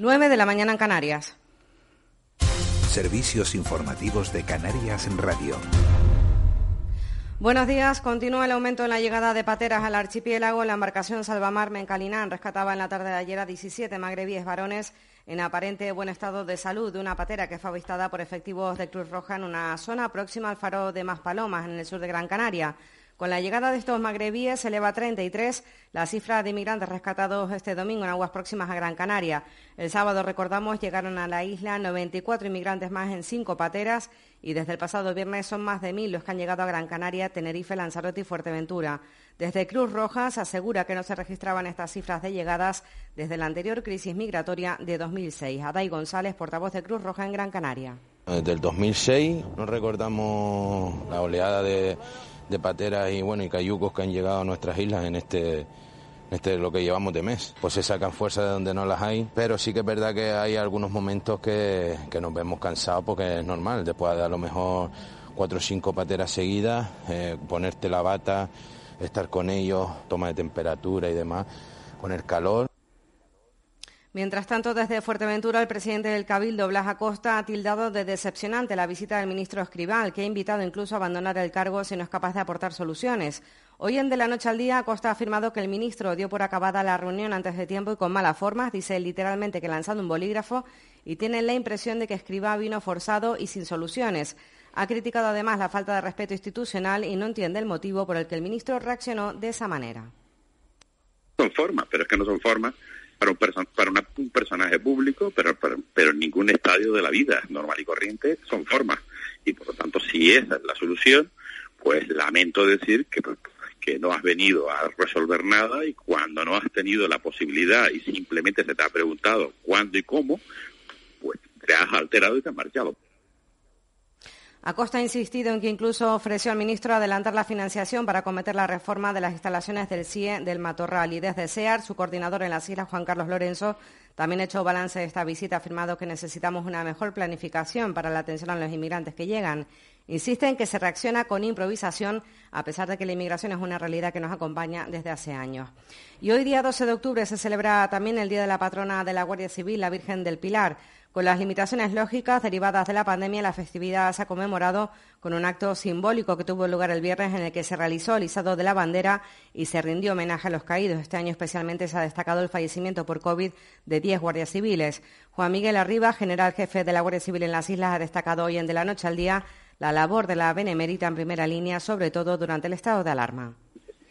9 de la mañana en Canarias. Servicios informativos de Canarias en Radio. Buenos días. Continúa el aumento en la llegada de pateras al archipiélago. La embarcación Salvamar Mencalinán rescataba en la tarde de ayer a 17 magrebíes varones en aparente buen estado de salud de una patera que fue avistada por efectivos de Cruz Roja en una zona próxima al faro de Maspalomas, en el sur de Gran Canaria. Con la llegada de estos magrebíes se eleva a 33 la cifra de inmigrantes rescatados este domingo en aguas próximas a Gran Canaria. El sábado, recordamos, llegaron a la isla 94 inmigrantes más en cinco pateras y desde el pasado viernes son más de mil los que han llegado a Gran Canaria, Tenerife, Lanzarote y Fuerteventura. Desde Cruz Roja se asegura que no se registraban estas cifras de llegadas desde la anterior crisis migratoria de 2006. Adai González, portavoz de Cruz Roja en Gran Canaria. Desde el 2006 no recordamos la oleada de de pateras y bueno y cayucos que han llegado a nuestras islas en este este lo que llevamos de mes. Pues se sacan fuerzas de donde no las hay, pero sí que es verdad que hay algunos momentos que, nos vemos cansados porque es normal, después de a lo mejor cuatro o cinco pateras seguidas, eh, ponerte la bata, estar con ellos, toma de temperatura y demás, con el calor. Mientras tanto, desde Fuerteventura, el presidente del Cabildo, Blas Acosta, ha tildado de decepcionante la visita del ministro Escribal, que ha invitado incluso a abandonar el cargo si no es capaz de aportar soluciones. Hoy en De la Noche al Día, Acosta ha afirmado que el ministro dio por acabada la reunión antes de tiempo y con malas formas, dice literalmente que lanzando un bolígrafo, y tiene la impresión de que Escribal vino forzado y sin soluciones. Ha criticado además la falta de respeto institucional y no entiende el motivo por el que el ministro reaccionó de esa manera. Son formas, pero es que no son formas para un, para un personaje público, pero, pero, en ningún estadio de la vida normal y corriente son formas. Y por lo tanto, si esa es la solución, pues lamento decir que, que no has venido a resolver nada y cuando no has tenido la posibilidad y simplemente se te ha preguntado cuándo y cómo, pues te has alterado y te has marchado. Acosta ha insistido en que incluso ofreció al ministro adelantar la financiación para acometer la reforma de las instalaciones del CIE del Matorral. Y desde SEAR, su coordinador en las islas, Juan Carlos Lorenzo, también ha hecho balance de esta visita, afirmado que necesitamos una mejor planificación para la atención a los inmigrantes que llegan. Insiste en que se reacciona con improvisación, a pesar de que la inmigración es una realidad que nos acompaña desde hace años. Y hoy, día 12 de octubre, se celebra también el Día de la Patrona de la Guardia Civil, la Virgen del Pilar. Con las limitaciones lógicas derivadas de la pandemia, la festividad se ha conmemorado con un acto simbólico que tuvo lugar el viernes en el que se realizó el izado de la bandera y se rindió homenaje a los caídos. Este año especialmente se ha destacado el fallecimiento por COVID de 10 guardias civiles. Juan Miguel Arriba, general jefe de la Guardia Civil en las islas, ha destacado hoy en De la Noche al Día la labor de la Benemérita en primera línea, sobre todo durante el estado de alarma.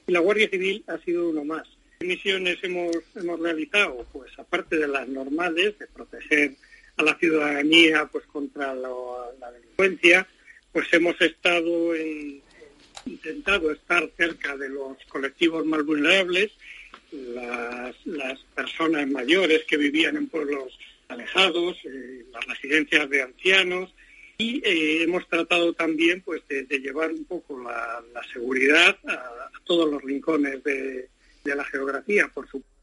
La Guardia Civil ha sido uno más. ¿Qué misiones hemos, hemos realizado? Pues aparte de las normales, de proteger a la ciudadanía pues contra la, delincuencia, pues hemos estado en, intentado estar cerca de los colectivos más vulnerables, las, personas mayores que vivían en pueblos alejados, eh, las residencias de ancianos y eh, hemos tratado también pues de, llevar un poco la, seguridad a, todos los rincones de, de la geografía, por supuesto.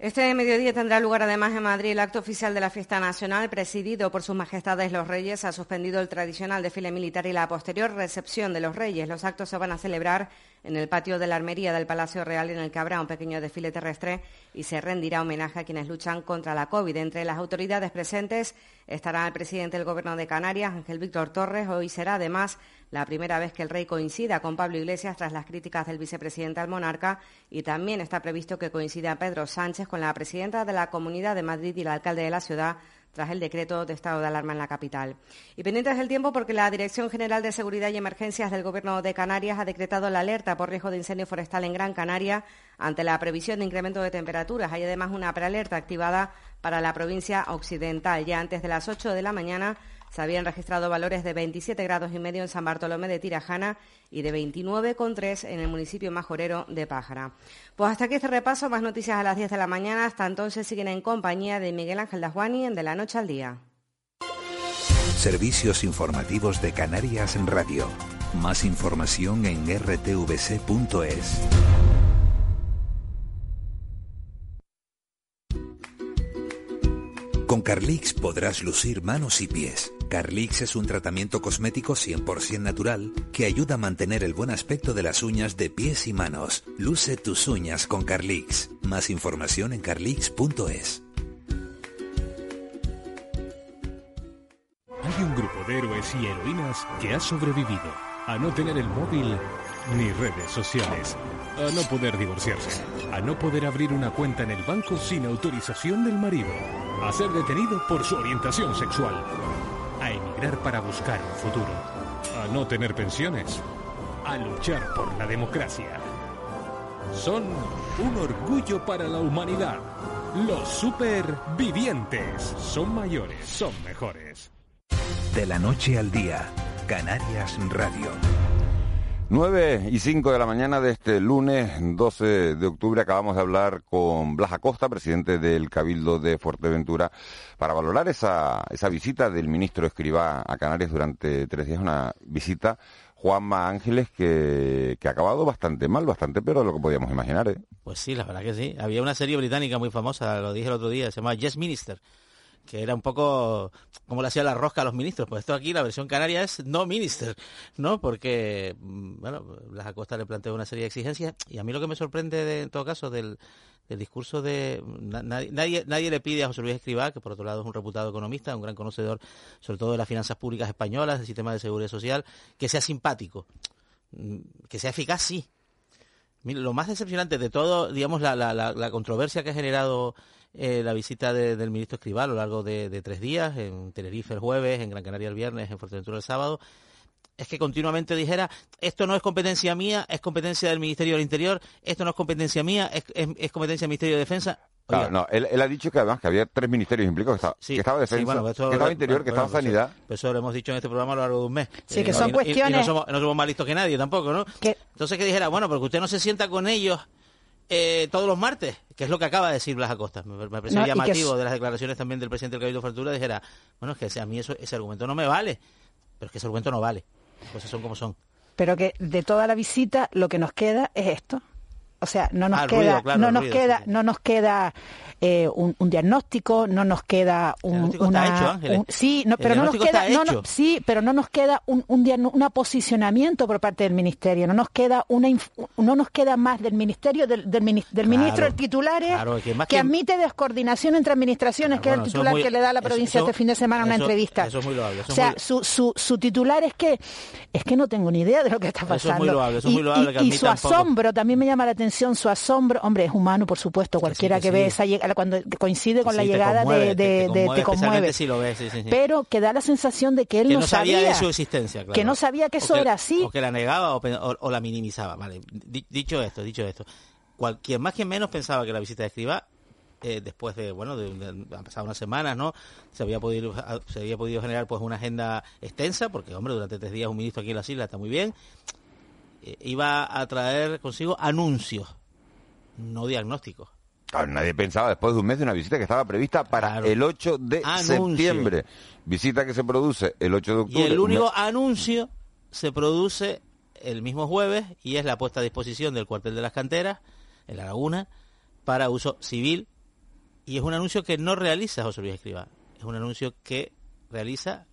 Este mediodía tendrá lugar además en Madrid el acto oficial de la fiesta nacional, presidido por sus majestades los reyes. Ha suspendido el tradicional desfile militar y la posterior recepción de los reyes. Los actos se van a celebrar en el patio de la armería del Palacio Real, en el que habrá un pequeño desfile terrestre y se rendirá homenaje a quienes luchan contra la COVID. Entre las autoridades presentes estará el presidente del Gobierno de Canarias, Ángel Víctor Torres. Hoy será además la primera vez que el rey coincida con Pablo Iglesias tras las críticas del vicepresidente al monarca y también está previsto que coincida Pedro Sánchez con la presidenta de la Comunidad de Madrid y el alcalde de la ciudad tras el decreto de estado de alarma en la capital. Y pendientes del tiempo porque la Dirección General de Seguridad y Emergencias del Gobierno de Canarias ha decretado la alerta por riesgo de incendio forestal en Gran Canaria ante la previsión de incremento de temperaturas. Hay además una prealerta activada para la provincia occidental. Ya antes de las 8 de la mañana se habían registrado valores de 27 grados y medio en San Bartolomé de Tirajana y de 29,3 en el municipio majorero de Pájara. Pues hasta aquí este repaso, más noticias a las 10 de la mañana. Hasta entonces siguen en compañía de Miguel Ángel Dasguani en De la Noche al Día. Servicios informativos de Canarias en Radio. Más información en rtvc.es. Con Carlix podrás lucir manos y pies. Carlix es un tratamiento cosmético 100% natural que ayuda a mantener el buen aspecto de las uñas de pies y manos. Luce tus uñas con Carlix. Más información en carlix.es. Hay un grupo de héroes y heroínas que ha sobrevivido a no tener el móvil ni redes sociales, a no poder divorciarse, a no poder abrir una cuenta en el banco sin autorización del marido, a ser detenido por su orientación sexual, para buscar un futuro, a no tener pensiones, a luchar por la democracia. Son un orgullo para la humanidad. Los supervivientes son mayores, son mejores. De la noche al día, Canarias Radio. 9 y 5 de la mañana de este lunes 12 de octubre acabamos de hablar con Blas Acosta, presidente del Cabildo de Fuerteventura, para valorar esa, esa visita del ministro Escribá a Canarias durante tres días, una visita Juanma Ángeles que, que ha acabado bastante mal, bastante peor de lo que podíamos imaginar. ¿eh? Pues sí, la verdad que sí. Había una serie británica muy famosa, lo dije el otro día, se llama Yes Minister que era un poco como le hacía la rosca a los ministros. Pues esto aquí, la versión canaria es no minister, ¿no? Porque, mm, bueno, Las Acosta le planteó una serie de exigencias y a mí lo que me sorprende, de, en todo caso, del, discurso de... nadie, nadie le pide a José Luis Escribá, que por otro lado es un reputado economista, un gran conocedor sobre todo de las finanzas públicas españolas, del sistema de seguridad social, que sea simpático, mm, que sea eficaz, sí. lo más decepcionante de todo, digamos, la, la controversia que ha generado eh, la visita del ministro Escribá a lo largo de, tres días, en Tenerife el jueves, en Gran Canaria el viernes, en Fuerteventura el sábado, es que continuamente dijera, esto no es competencia mía, es competencia del Ministerio del Interior, esto no es competencia mía, es, competencia del Ministerio de Defensa. Claro, no, él, ha dicho que además que había tres ministerios implicados, que estaba, Defensa, que estaba Interior, que estaba pues Sanidad. Pues eso lo hemos dicho en este programa a lo largo de un mes. Sí, que son cuestiones... no, somos, más listos que nadie tampoco, ¿no? Entonces que dijera, bueno, porque usted no se sienta con ellos eh, todos los martes, que es lo que acaba de decir Blas Acosta. Me, parece llamativo de las declaraciones también del presidente del Cabildo Fartura, dijera, bueno, es que a mí eso, ese argumento no me vale, pero es que ese argumento no vale. Las cosas son como son. Pero que de toda la visita lo que nos queda es esto. O sea, no nos queda, no nos queda, no nos queda eh, un, diagnóstico, no nos queda un, una, sí, no, pero no nos queda, sí, pero no nos queda un, un, posicionamiento por parte del ministerio, no nos queda una, no nos queda más del ministerio del, del, ministro el titular que, admite descoordinación entre administraciones, que es el titular que le da a la provincia este fin de semana una entrevista. o sea, su, su, su titular es que es que no tengo ni idea de lo que está pasando. y, su asombro también me llama la atención, su asombro, hombre, es humano, por supuesto, cualquiera que, ve esa cuando coincide con la llegada de, de, te, conmueve, pero que da la sensación de que él no, sabía, de su existencia, que no sabía que eso era así, o que la negaba o, la minimizaba. Vale, dicho esto, dicho esto, cualquier más que menos pensaba que la visita de Escriba eh, después de bueno de, han pasado unas semanas no se había podido se había podido generar pues una agenda extensa porque hombre durante tres días un ministro aquí en las islas está muy bien iba a traer consigo anuncios no diagnósticos. Nadie pensaba después de un mes de una visita que estaba prevista para el 8 de septiembre. Visita que se produce el 8 de octubre. Y el único anuncio se produce el mismo jueves y es la puesta a disposición del cuartel de las canteras en la laguna para uso civil. Y es un anuncio que no realiza José Luis Escribá, es un anuncio que realiza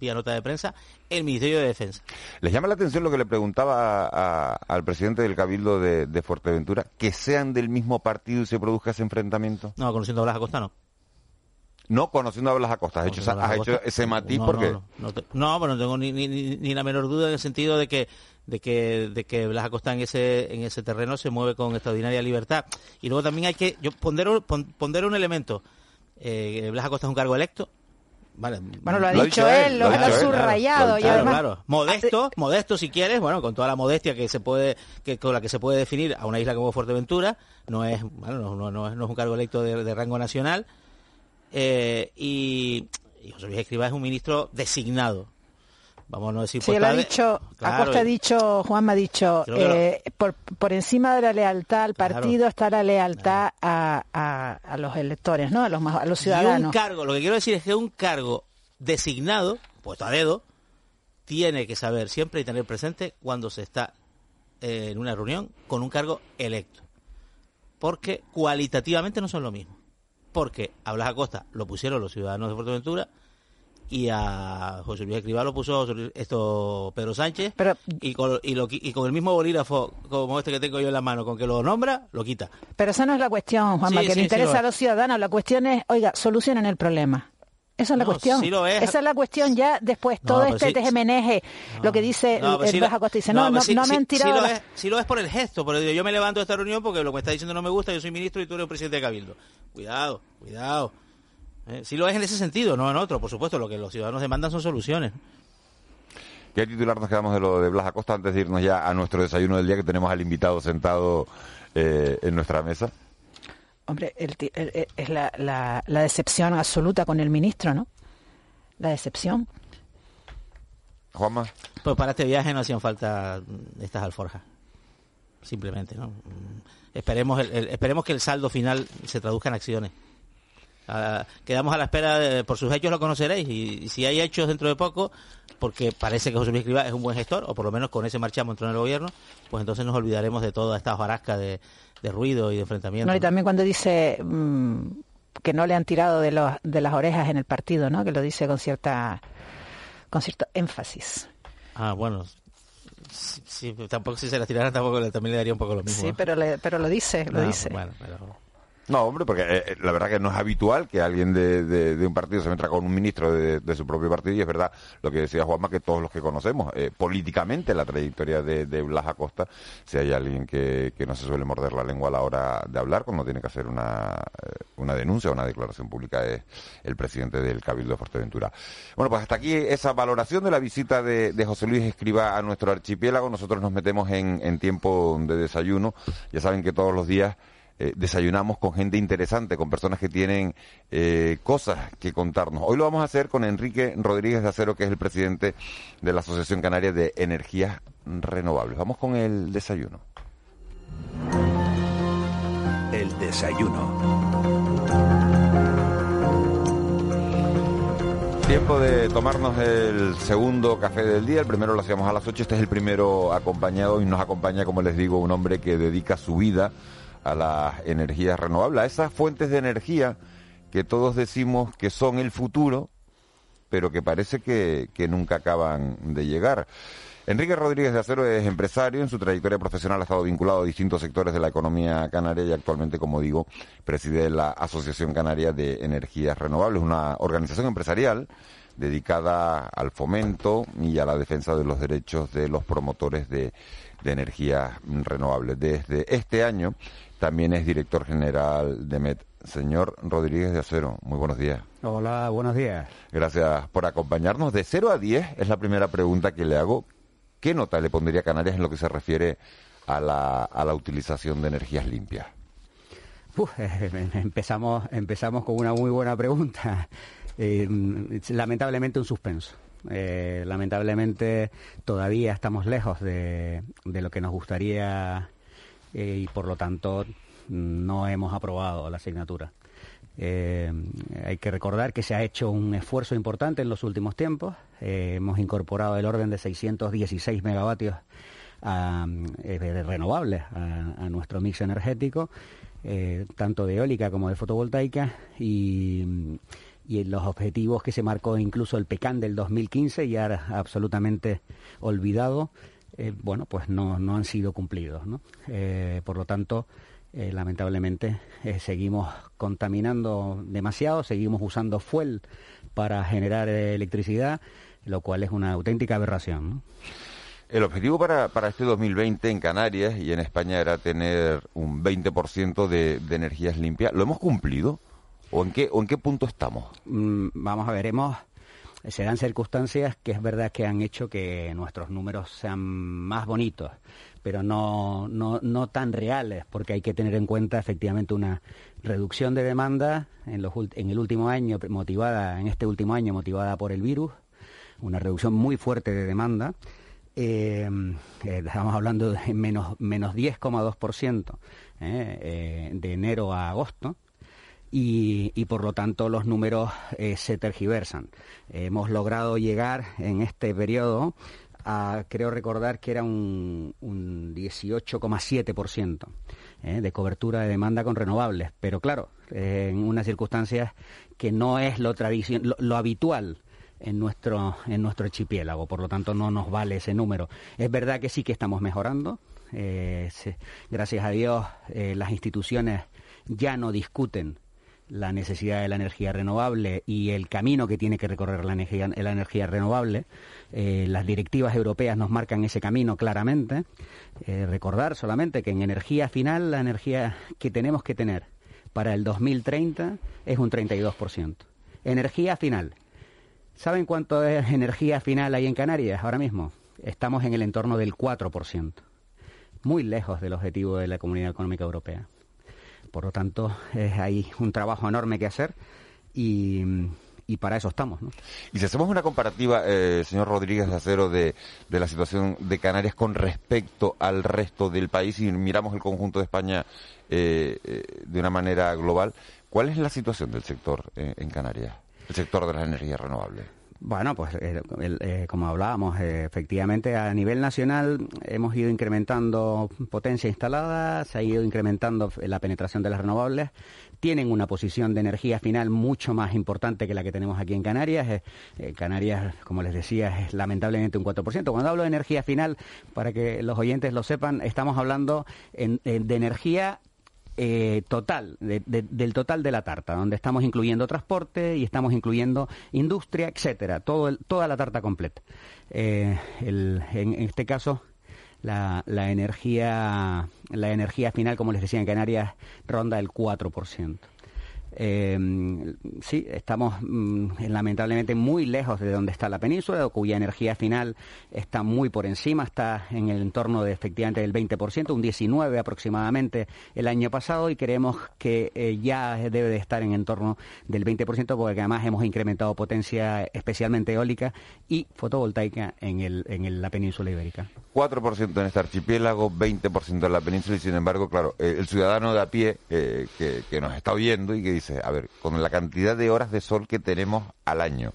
vía nota de prensa, el Ministerio de Defensa. ¿Les llama la atención lo que le preguntaba al presidente del Cabildo de, Fuerteventura? ¿Que sean del mismo partido y se produzca ese enfrentamiento? No, conociendo a Blas Acosta no. No, conociendo a Blas Acosta. ¿Has, hecho, hecho, ese matiz no, porque... No, no, no, no tengo ni, ni, ni, la menor duda en el sentido de que de que, de que Blas Acosta en ese, en ese terreno se mueve con extraordinaria libertad. Y luego también hay que, yo pondero, un elemento. Eh, Blas Acosta es un cargo electo, bueno, lo ha, dicho, él, lo, ha subrayado. Claro, Modesto, modesto si quieres, bueno, con toda la modestia que se puede, que con la que se puede definir a una isla como Fuerteventura, no es, bueno, no, no, es, un cargo electo de, rango nacional. Eh, y, José Luis Escribá es un ministro designado vamos a no decir sí, él ha dicho Acosta ha dicho Juan me ha dicho eh, por, por encima de la lealtad al partido está la lealtad a, a, los electores no a los a los ciudadanos un cargo lo que quiero decir es que un cargo designado puesto a dedo tiene que saber siempre y tener presente cuando se está eh, en una reunión con un cargo electo. Porque cualitativamente no son lo mismo. Porque a Blas Acosta lo pusieron los ciudadanos de Fuerteventura y a José Luis Escribá lo puso esto Pedro Sánchez y, con, el mismo bolígrafo como este que tengo yo en la mano, con que lo nombra, lo quita. Pero esa no es la cuestión, Juanma, que le interesa a los ciudadanos. La cuestión es, oiga, solucionen el problema. Esa es la cuestión. Esa es la cuestión ya después, todo este tejemeneje, lo que dice el, Acosta, dice, no, no, no, me han tirado... Si lo, es, por el gesto, porque yo me levanto de esta reunión porque lo que me está diciendo no me gusta, yo soy ministro y tú eres presidente de Cabildo. Cuidado, cuidado. Eh, si lo es en ese sentido, no en otro, por supuesto. Lo que los ciudadanos demandan son soluciones. ¿Qué titular nos quedamos de lo de Blas Acosta antes de irnos ya a nuestro desayuno del día que tenemos al invitado sentado eh, en nuestra mesa? Hombre, es la, la, decepción absoluta con el ministro, ¿no? La decepción. Juanma. Pues para este viaje no hacían falta estas alforjas. Simplemente, ¿no? Esperemos, esperemos que el saldo final se traduzca en acciones quedamos a la espera, por sus hechos lo conoceréis y, si hay hechos dentro de poco, porque parece que José Luis Escribá es un buen gestor, o por lo menos con ese marchamos en el gobierno, pues entonces nos olvidaremos de toda esta hojarasca de, ruido y de enfrentamiento. y también cuando dice mm, que no le han tirado de, los, de las orejas en el partido, ¿no? que lo dice con cierta con cierto énfasis. Ah, bueno, tampoco si se las tiraran tampoco también le daría un poco lo mismo. Sí, pero, pero lo dice, lo dice. Bueno, pero no, hombre, porque eh, eh, la verdad que no es habitual que alguien de, un partido se metra con un ministro de, su propio partido y es verdad lo que decía Juanma, que todos los que conocemos eh, políticamente la trayectoria de, Blas Acosta, si hay alguien que, no se suele morder la lengua a la hora de hablar cuando tiene que hacer una, una denuncia o una declaración pública es el presidente del Cabildo de Fuerteventura. Bueno, pues hasta aquí esa valoración de la visita de, José Luis Escriba a nuestro archipiélago. Nosotros nos metemos en tiempo de desayuno. Ya saben que todos los días eh, desayunamos con gente interesante, con personas que tienen eh, cosas que contarnos. Hoy lo vamos a hacer con Enrique Rodríguez de Acero, que es el presidente de la Asociación Canaria de Energías Renovables. Vamos con el desayuno. El desayuno. Tiempo de tomarnos el segundo café del día. El primero lo hacíamos a las 8. Este es el primero acompañado y nos acompaña, como les digo, un hombre que dedica su vida a las energías renovables, a esas fuentes de energía que todos decimos que son el futuro, pero que parece que, nunca acaban de llegar. Enrique Rodríguez de Acero es empresario, en su trayectoria profesional ha estado vinculado a distintos sectores de la economía canaria y actualmente, como digo, preside la Asociación Canaria de Energías Renovables, una organización empresarial dedicada al fomento y a la defensa de los derechos de los promotores de, de energías renovables. Desde este año también es director general de MET. Señor Rodríguez de Acero, muy buenos días. Hola, buenos días. Gracias por acompañarnos. De 0 a 10 es la primera pregunta que le hago. ¿Qué nota le pondría a Canarias en lo que se refiere a la, a la utilización de energías limpias? empezamos, empezamos con una muy buena pregunta. Eh, lamentablemente un suspenso. Eh, lamentablemente todavía estamos lejos de, de lo que nos gustaría eh, y por lo tanto no hemos aprobado la asignatura. Eh, hay que recordar que se ha hecho un esfuerzo importante en los últimos tiempos. Eh, hemos incorporado el orden de 616 megavatios renovables a, nuestro mix energético, tanto de eólica como de fotovoltaica, y, y los objetivos que se marcó incluso el PECAN del 2015, ya absolutamente olvidado, eh, bueno, pues no, no, han sido cumplidos. ¿no? Eh, por lo tanto, eh, lamentablemente seguimos contaminando demasiado, seguimos usando fuel para generar electricidad, lo cual es una auténtica aberración. El objetivo para, para este 2020 en Canarias y en España era tener un 20% de, de energías limpias. ¿Lo hemos cumplido? ¿O en qué, o en qué punto estamos? Mm, vamos a ver, hemos, se dan circunstancias que es verdad que han hecho que nuestros números sean más bonitos, pero no, no, no tan reales, porque hay que tener en cuenta efectivamente una reducción de demanda en, los, en el último año, motivada, en este último año, motivada por el virus, una reducción muy fuerte de demanda. Eh, eh, estamos hablando de menos, menos 10,2% eh, de enero a agosto, y, por lo tanto los números eh, se tergiversan. hemos logrado llegar en este periodo a, creo recordar que era un, 18,7% eh, de cobertura de demanda con renovables, pero claro, en unas circunstancias que no es lo, lo, habitual en nuestro, en nuestro archipiélago, por lo tanto no nos vale ese número. Es verdad que sí que estamos mejorando, eh, gracias a Dios las instituciones ya no discuten la necesidad de la energía renovable y el camino que tiene que recorrer la energía, la energía renovable. Eh, las directivas europeas nos marcan ese camino claramente. Eh, recordar solamente que en energía final la energía que tenemos que tener para el 2030 es un 32%. Energía final. ¿Saben cuánto es energía final hay en Canarias ahora mismo? Estamos en el entorno del 4%. Muy lejos del objetivo de la Comunidad Económica Europea. Por lo tanto, hay un trabajo enorme que hacer y, para eso estamos. Y si hacemos una comparativa, eh, señor Rodríguez de Acero, de, la situación de Canarias con respecto al resto del país y miramos el conjunto de España eh, eh, de una manera global, ¿cuál es la situación del sector en Canarias, el sector de las energías renovables? Bueno, pues eh, eh, como hablábamos, eh, efectivamente a nivel nacional hemos ido incrementando potencia instalada, se ha ido incrementando la penetración de las renovables, tienen una posición de energía final mucho más importante que la que tenemos aquí en Canarias. Canarias, como les decía, es lamentablemente un 4%. Cuando hablo de energía final, para que los oyentes lo sepan, estamos hablando de energía eh, total, del total de la tarta, donde estamos incluyendo transporte y estamos incluyendo industria, etcétera, toda la tarta completa. Eh, en, este caso, la, la, energía, la energía final, como les decía en Canarias, ronda el 4%. Eh, sí, estamos mm, lamentablemente muy lejos de donde está la península, cuya energía final está muy por encima, está en el entorno de efectivamente del 20%, un 19% aproximadamente el año pasado y creemos que eh, ya debe de estar en entorno del 20% porque además hemos incrementado potencia especialmente eólica y fotovoltaica en, el, en la península ibérica. 4% en este archipiélago, 20% en la península y sin embargo, claro, eh, el ciudadano de a pie que, que nos está oyendo y que a ver, con la cantidad de horas de sol que tenemos al año,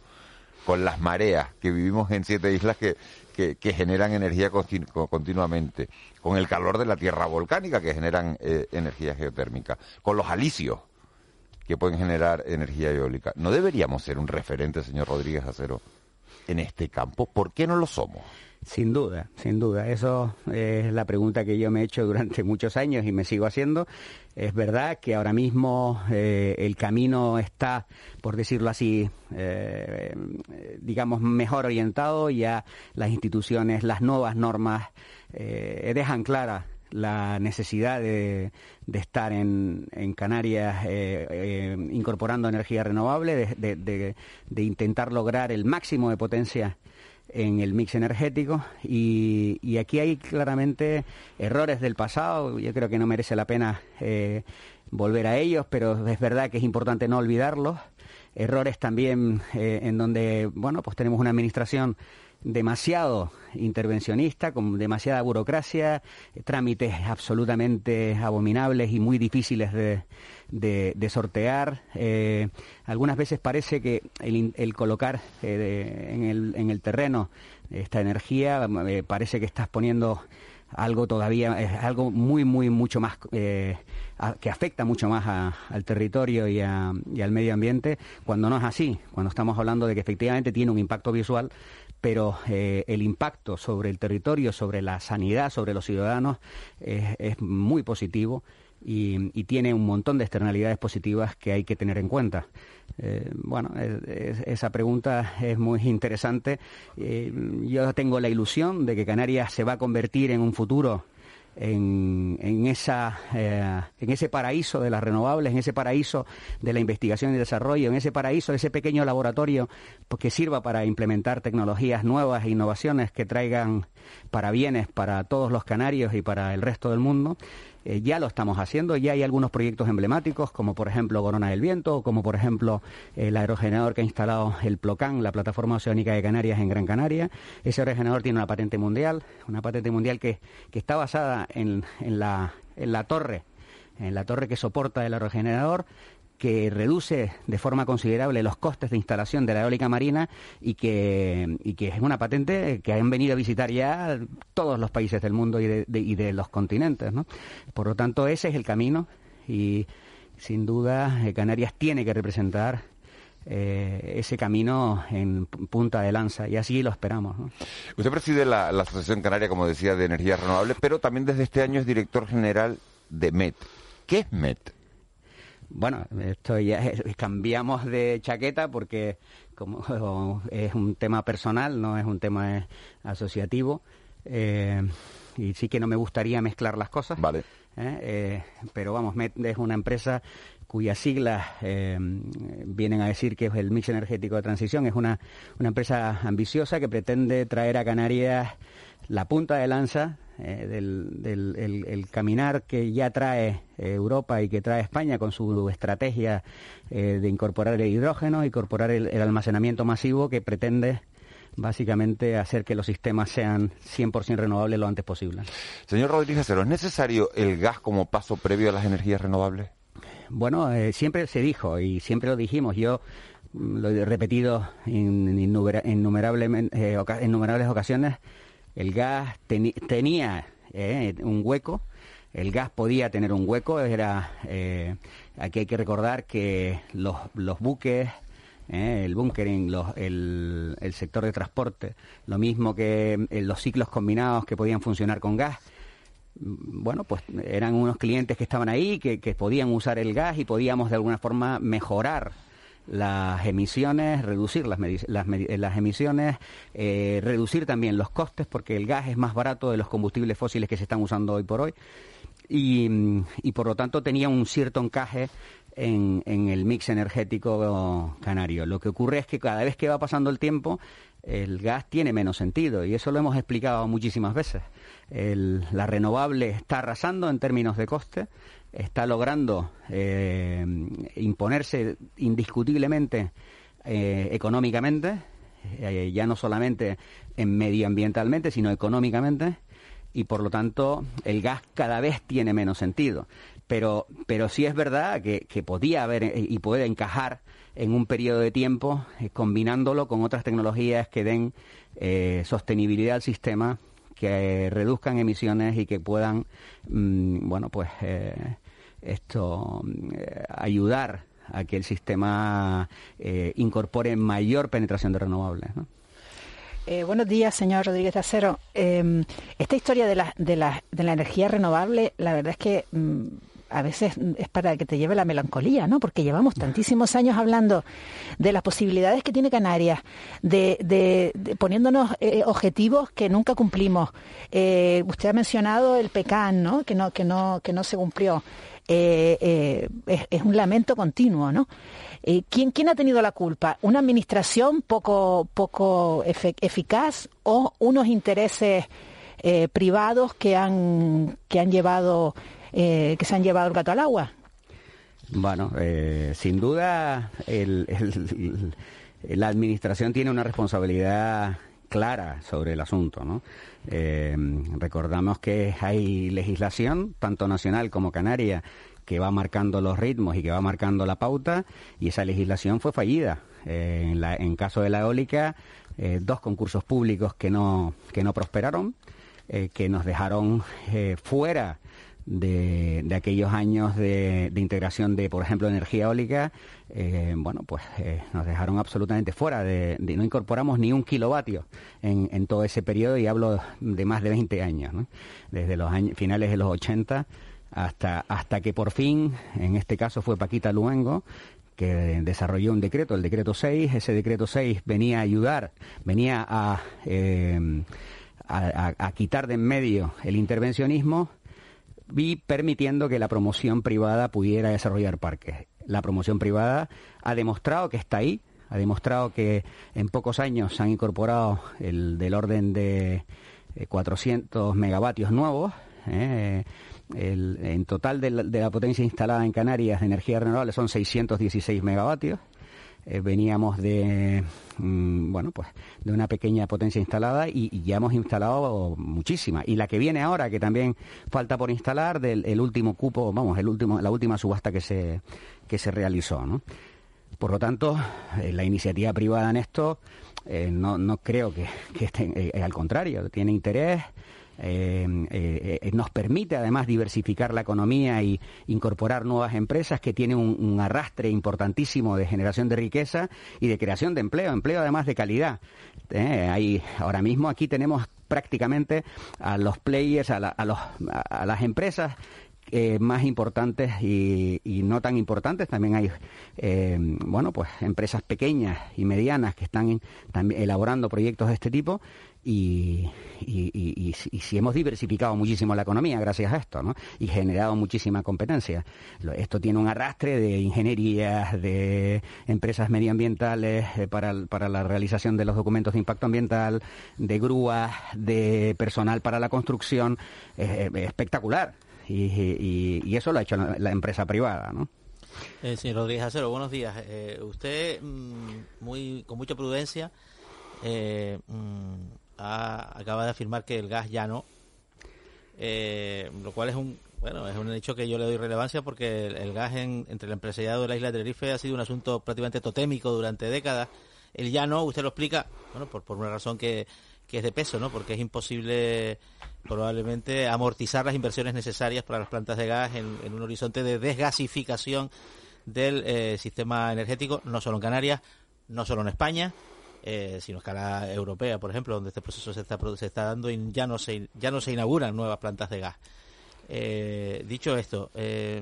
con las mareas, que vivimos en siete islas que, que, generan energía continuamente, con el calor de la tierra volcánica que generan eh, energía geotérmica, con los alisios que pueden generar energía eólica. ¿No deberíamos ser un referente, señor Rodríguez Acero, en este campo? ¿Por qué no lo somos? Sin duda, sin duda. Eso es la pregunta que yo me he hecho durante muchos años y me sigo haciendo. Es verdad que ahora mismo eh, el camino está, por decirlo así, eh, digamos, mejor orientado. Ya las instituciones, las nuevas normas eh, dejan clara la necesidad de, estar en, Canarias incorporando energía renovable, de, intentar lograr el máximo de potencia en el mix energético y, aquí hay claramente errores del pasado, yo creo que no merece la pena eh, volver a ellos, pero es verdad que es importante no olvidarlos, errores también eh, en donde, bueno, pues tenemos una administración demasiado intervencionista, con demasiada burocracia, trámites absolutamente abominables y muy difíciles de, de, sortear. Eh, algunas veces parece que el, colocar eh, en, el, en, el, terreno esta energía eh, parece que estás poniendo algo todavía, es algo muy, muy, mucho más, que afecta mucho más al territorio y, y, al medio ambiente, cuando no es así, cuando estamos hablando de que efectivamente tiene un impacto visual, pero el impacto sobre el territorio, sobre la sanidad, sobre los ciudadanos, es muy positivo y, tiene un montón de externalidades positivas que hay que tener en cuenta. Eh, bueno, esa pregunta es muy interesante. Eh, yo tengo la ilusión de que Canarias se va a convertir en un futuro eh, en ese paraíso de las renovables, en ese paraíso de la investigación y desarrollo, en ese paraíso, ese pequeño laboratorio que sirva para implementar tecnologías nuevas e innovaciones que traigan para bienes para todos los canarios y para el resto del mundo. Eh, ya lo estamos haciendo, ya hay algunos proyectos emblemáticos, como por ejemplo Corona del Viento, como por ejemplo el aerogenerador que ha instalado el Plocan, la plataforma oceánica de Canarias en Gran Canaria. Ese aerogenerador tiene una patente mundial, una patente mundial que, que está basada en, en, la, en la torre en la torre que soporta el aerogenerador que reduce de forma considerable los costes de instalación de la eólica marina y que, y que es una patente que han venido a visitar ya todos los países del mundo y de, y de los continentes. ¿no? Por lo tanto, ese es el camino y sin duda eh, Canarias tiene que representar eh, ese camino en punta de lanza y así lo esperamos. Usted preside la, la, Asociación Canaria, como decía, de Energías Renovables, pero también desde este año es director general de MET. ¿Qué es MET? Bueno, esto ya cambiamos de chaqueta porque como es un tema personal, no es un tema asociativo. Eh, y sí que no me gustaría mezclar las cosas. Vale. Eh, eh, pero vamos, MET es una empresa cuyas siglas vienen a decir que es el mix energético de transición. Es una, una empresa ambiciosa que pretende traer a Canarias la punta de lanza eh, del, el, caminar que ya trae eh, Europa y que trae España con su estrategia eh, de incorporar el hidrógeno, incorporar el, almacenamiento masivo que pretende básicamente hacer que los sistemas sean 100% renovables lo antes posible. Señor Rodríguez ¿es necesario el gas como paso previo a las energías renovables? Bueno, siempre se dijo y siempre lo dijimos. Yo mm, lo he repetido en, innumerables ocasiones el gas tenía eh, un hueco, el gas podía tener un hueco, era eh, aquí hay que recordar que los, buques, eh, el bunkering, el, sector de transporte, lo mismo que los ciclos combinados que podían funcionar con gas, bueno, pues eran unos clientes que estaban ahí, que podían usar el gas y podíamos de alguna forma mejorar las emisiones, reducir las, las, las emisiones, eh, reducir también los costes, porque el gas es más barato de los combustibles fósiles que se están usando hoy por hoy. Y, y por lo tanto tenía un cierto encaje en, en, el mix energético canario. Lo que ocurre es que cada vez que va pasando el tiempo, el gas tiene menos sentido y eso lo hemos explicado muchísimas veces. El, la renovable está arrasando en términos de coste está logrando eh, imponerse indiscutiblemente eh, económicamente, eh, ya no solamente en medioambientalmente, sino económicamente, y por lo tanto el gas cada vez tiene menos sentido. Pero, pero sí es verdad que, podía haber y puede encajar en un periodo de tiempo combinándolo con otras tecnologías que den sostenibilidad al sistema que reduzcan emisiones y que puedan, mm, bueno, pues esto eh, ayudar a que el sistema eh, incorpore mayor penetración de renovables. Eh, buenos días, señor Rodríguez de Acero. Em, esta historia de la, de, la, de la energía renovable, la verdad es que mm, a veces es para que te lleve la melancolía, ¿no? Porque llevamos tantísimos años hablando de las posibilidades que tiene Canarias, de, de, poniéndonos objetivos que nunca cumplimos. usted ha mencionado el PECAN, ¿no? Que no, que no, que no se cumplió. Eh, eh, es, un lamento continuo, ¿no? Eh, ¿quién, ¿Quién ha tenido la culpa? ¿Una administración poco, poco eficaz o unos intereses privados que han, que han llevado, que se han llevado el gato al agua? Bueno, sin duda la administración tiene una responsabilidad clara sobre el asunto. Eh, recordamos que hay legislación, tanto nacional como canaria, que va marcando los ritmos y que va marcando la pauta, y esa legislación fue fallida. Eh, en caso de la eólica, eh, dos concursos públicos que no, que no prosperaron, que nos dejaron fuera de, de, aquellos años de, de, integración de, por ejemplo, energía eólica, eh, bueno, pues eh, nos dejaron absolutamente fuera, de, no incorporamos ni un kilovatio en, en, todo ese periodo y hablo de más de 20 años, desde los años, finales de los 80 hasta, hasta que por fin, en este caso fue Paquita Luengo, que desarrolló un decreto, el decreto 6, ese decreto 6 venía a ayudar, venía a, eh, a, a quitar de en medio el intervencionismo, y permitiendo que la promoción privada pudiera desarrollar parques. La promoción privada ha demostrado que está ahí, ha demostrado que en pocos años se han incorporado el del orden de 400 eh, megavatios nuevos. Eh, en total de la, potencia instalada en Canarias de energía renovable son 616 megavatios. Eh, veníamos de mm, bueno pues de una pequeña potencia instalada y, ya hemos instalado muchísima y la que viene ahora que también falta por instalar del el último cupo vamos el último la última subasta que se que se realizó ¿no? por lo tanto eh, la iniciativa privada en esto eh, no, no creo que, que esté, al contrario tiene interés eh, eh, nos permite además diversificar la economía y incorporar nuevas empresas que tienen un, arrastre importantísimo de generación de riqueza y de creación de empleo, empleo además de calidad. Eh, ahora mismo aquí tenemos prácticamente a los players, a, las empresas más importantes y, no tan importantes. También hay, bueno, pues empresas pequeñas y medianas que están elaborando proyectos de este tipo y, y, si hemos diversificado muchísimo la economía gracias a esto, ¿no? Y generado muchísima competencia. Esto tiene un arrastre de ingenierías, de empresas medioambientales eh, para, para la realización de los documentos de impacto ambiental, de grúas, de personal para la construcción, espectacular. Y, eso lo ha hecho la, empresa privada, ¿no? Eh, señor Rodríguez Acero, buenos días. Eh, usted, mm, muy con mucha prudencia, eh, mm, acaba de afirmar que el gas ya no, eh, lo cual es un bueno es un hecho que yo le doy relevancia porque el, gas entre el empresariado de la isla de Tenerife ha sido un asunto prácticamente totémico durante décadas. El ya no, usted lo explica, bueno, por, por una razón que, que es de peso, ¿no? Porque es imposible probablemente amortizar las inversiones necesarias para las plantas de gas en, un horizonte de desgasificación del eh, sistema energético, no solo en Canarias, no solo en España, eh, sino a escala europea, por ejemplo, donde este proceso se está, se está dando y ya no se, ya no se inauguran nuevas plantas de gas. Eh, dicho esto, eh,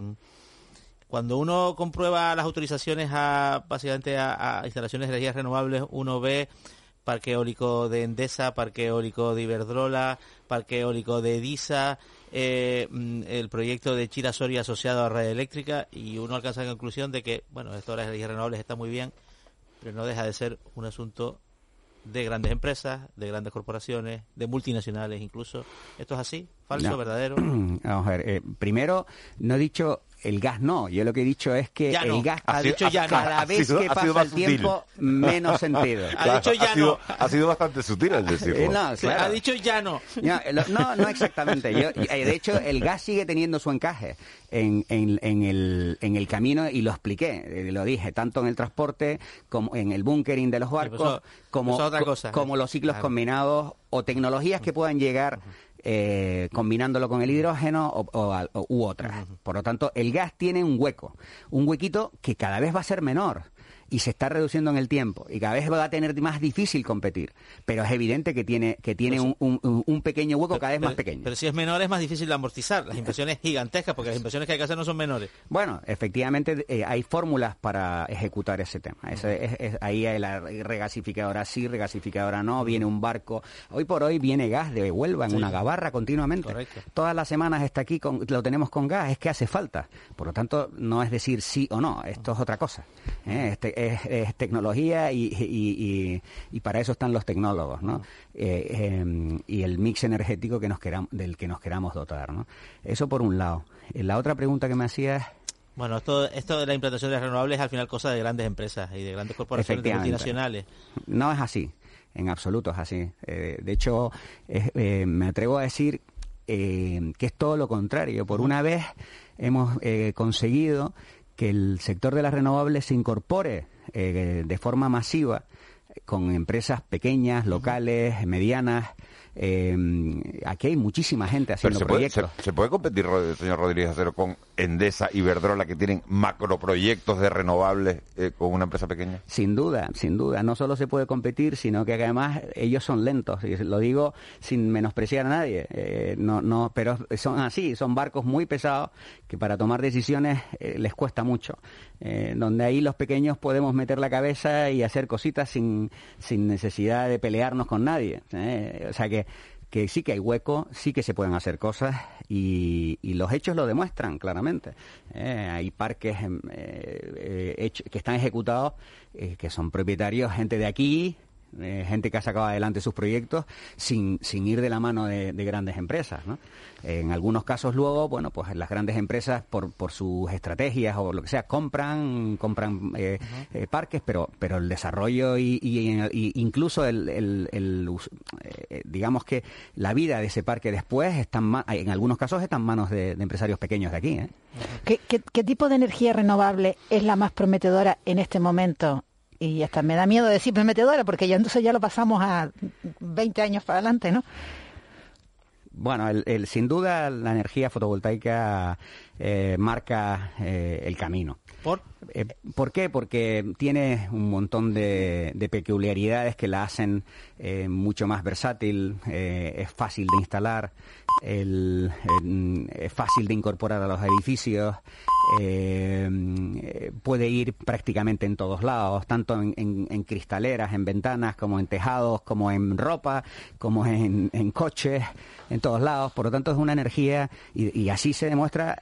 cuando uno comprueba las autorizaciones a básicamente a, instalaciones de energías renovables, uno ve parque eólico de Endesa, parque eólico de Iberdrola, parque eólico de Edisa, mm, el proyecto de Chira-Soria asociado a red eléctrica y uno alcanza la conclusión de que, bueno, esto de las energías renovables está muy bien, pero no deja de ser un asunto de grandes empresas, de grandes corporaciones, de multinacionales incluso. ¿Esto es así? ¿Falso? ¿Verdadero? Vamos a ver. Eh, primero, no he dicho el gas no, yo lo que he dicho es que el gas ha dicho ya cada vez que pasa el tiempo menos sentido. ha dicho ya no. ha sido bastante sutil el decirlo. Eh, no, Ha dicho ya no. No, no, exactamente. Eh, de hecho, el gas sigue teniendo su encaje en, en, en, el, en el camino y lo expliqué, eh, lo dije, tanto en el transporte como en el bunkering de los pues barcos, como, como los ciclos combinados o tecnologías que puedan llegar eh, combinándolo con el hidrógeno o, u otras. Por lo tanto, el gas tiene un hueco, un huequito que cada vez va a ser menor y se está reduciendo en el tiempo y cada vez va a tener más difícil competir. Pero es evidente que tiene, que tiene un, un, pequeño hueco cada vez más pequeño. Pero si es menor es más difícil de amortizar. Las inversiones gigantescas, porque las inversiones que hay que hacer no son menores. Bueno, efectivamente eh, hay fórmulas para ejecutar ese tema. ahí hay la regasificadora sí, regasificadora no, viene un barco. Hoy por hoy viene gas de Huelva en una gabarra continuamente. Todas las semanas está aquí, con, lo tenemos con gas, es que hace falta. Por lo tanto, no es decir sí o no, esto es otra cosa. ¿eh? Este, es, tecnología y, para eso están los tecnólogos, ¿no? Eh, em, y el mix energético que nos queramos, del que nos queramos dotar, ¿no? Eso por un lado. Eh, la otra pregunta que me hacías... Bueno, esto, esto de la implantación de las renovables es al final cosa de grandes empresas y de grandes corporaciones multinacionales. No es así, en absoluto es así. Eh, de hecho, me atrevo a decir que es todo lo contrario. Por una vez hemos conseguido que el sector de las renovables se incorpore eh, de forma masiva con empresas pequeñas, locales, medianas, eh, aquí hay muchísima gente haciendo proyectos. se, puede competir, señor Rodríguez Acero, con Endesa y Verdrola, que tienen macroproyectos de renovables eh, con una empresa pequeña? Sin duda, sin duda. No solo se puede competir, sino que además ellos son lentos. Y lo digo sin menospreciar a nadie. Eh, no, no, pero son así, son barcos muy pesados que para tomar decisiones eh, les cuesta mucho. donde ahí los pequeños podemos meter la cabeza y hacer cositas sin, sin necesidad de pelearnos con nadie. o sea que que sí que hay hueco, sí que se pueden hacer cosas y, los hechos lo demuestran claramente. Eh, hay parques em, eh, eh, que están ejecutados que son propietarios, gente de aquí, eh, gente que ha sacado adelante sus proyectos sin, sin ir de la mano de, grandes empresas. En algunos casos luego, bueno, pues las grandes empresas por, por sus estrategias o lo que sea compran compran eh, eh, parques, pero pero el desarrollo y, incluso el, digamos que la vida de ese parque después están en algunos casos está en manos de, empresarios pequeños de aquí. ¿Qué, qué tipo de energía renovable es la más prometedora en este momento y hasta me da miedo decir prometedora porque ya entonces ya lo pasamos a 20 años para adelante, ¿no? Bueno, el, sin duda la energía fotovoltaica eh, marca eh, el camino. ¿Por? Eh, ¿Por qué? Porque tiene un montón de, peculiaridades que la hacen mucho más versátil, es fácil de instalar, es fácil de incorporar a los edificios, eh, puede ir prácticamente en todos lados, tanto en, cristaleras, en ventanas, como en tejados, como en ropa, como en, coches, en todos lados. Por lo tanto, es una energía, y, así se demuestra,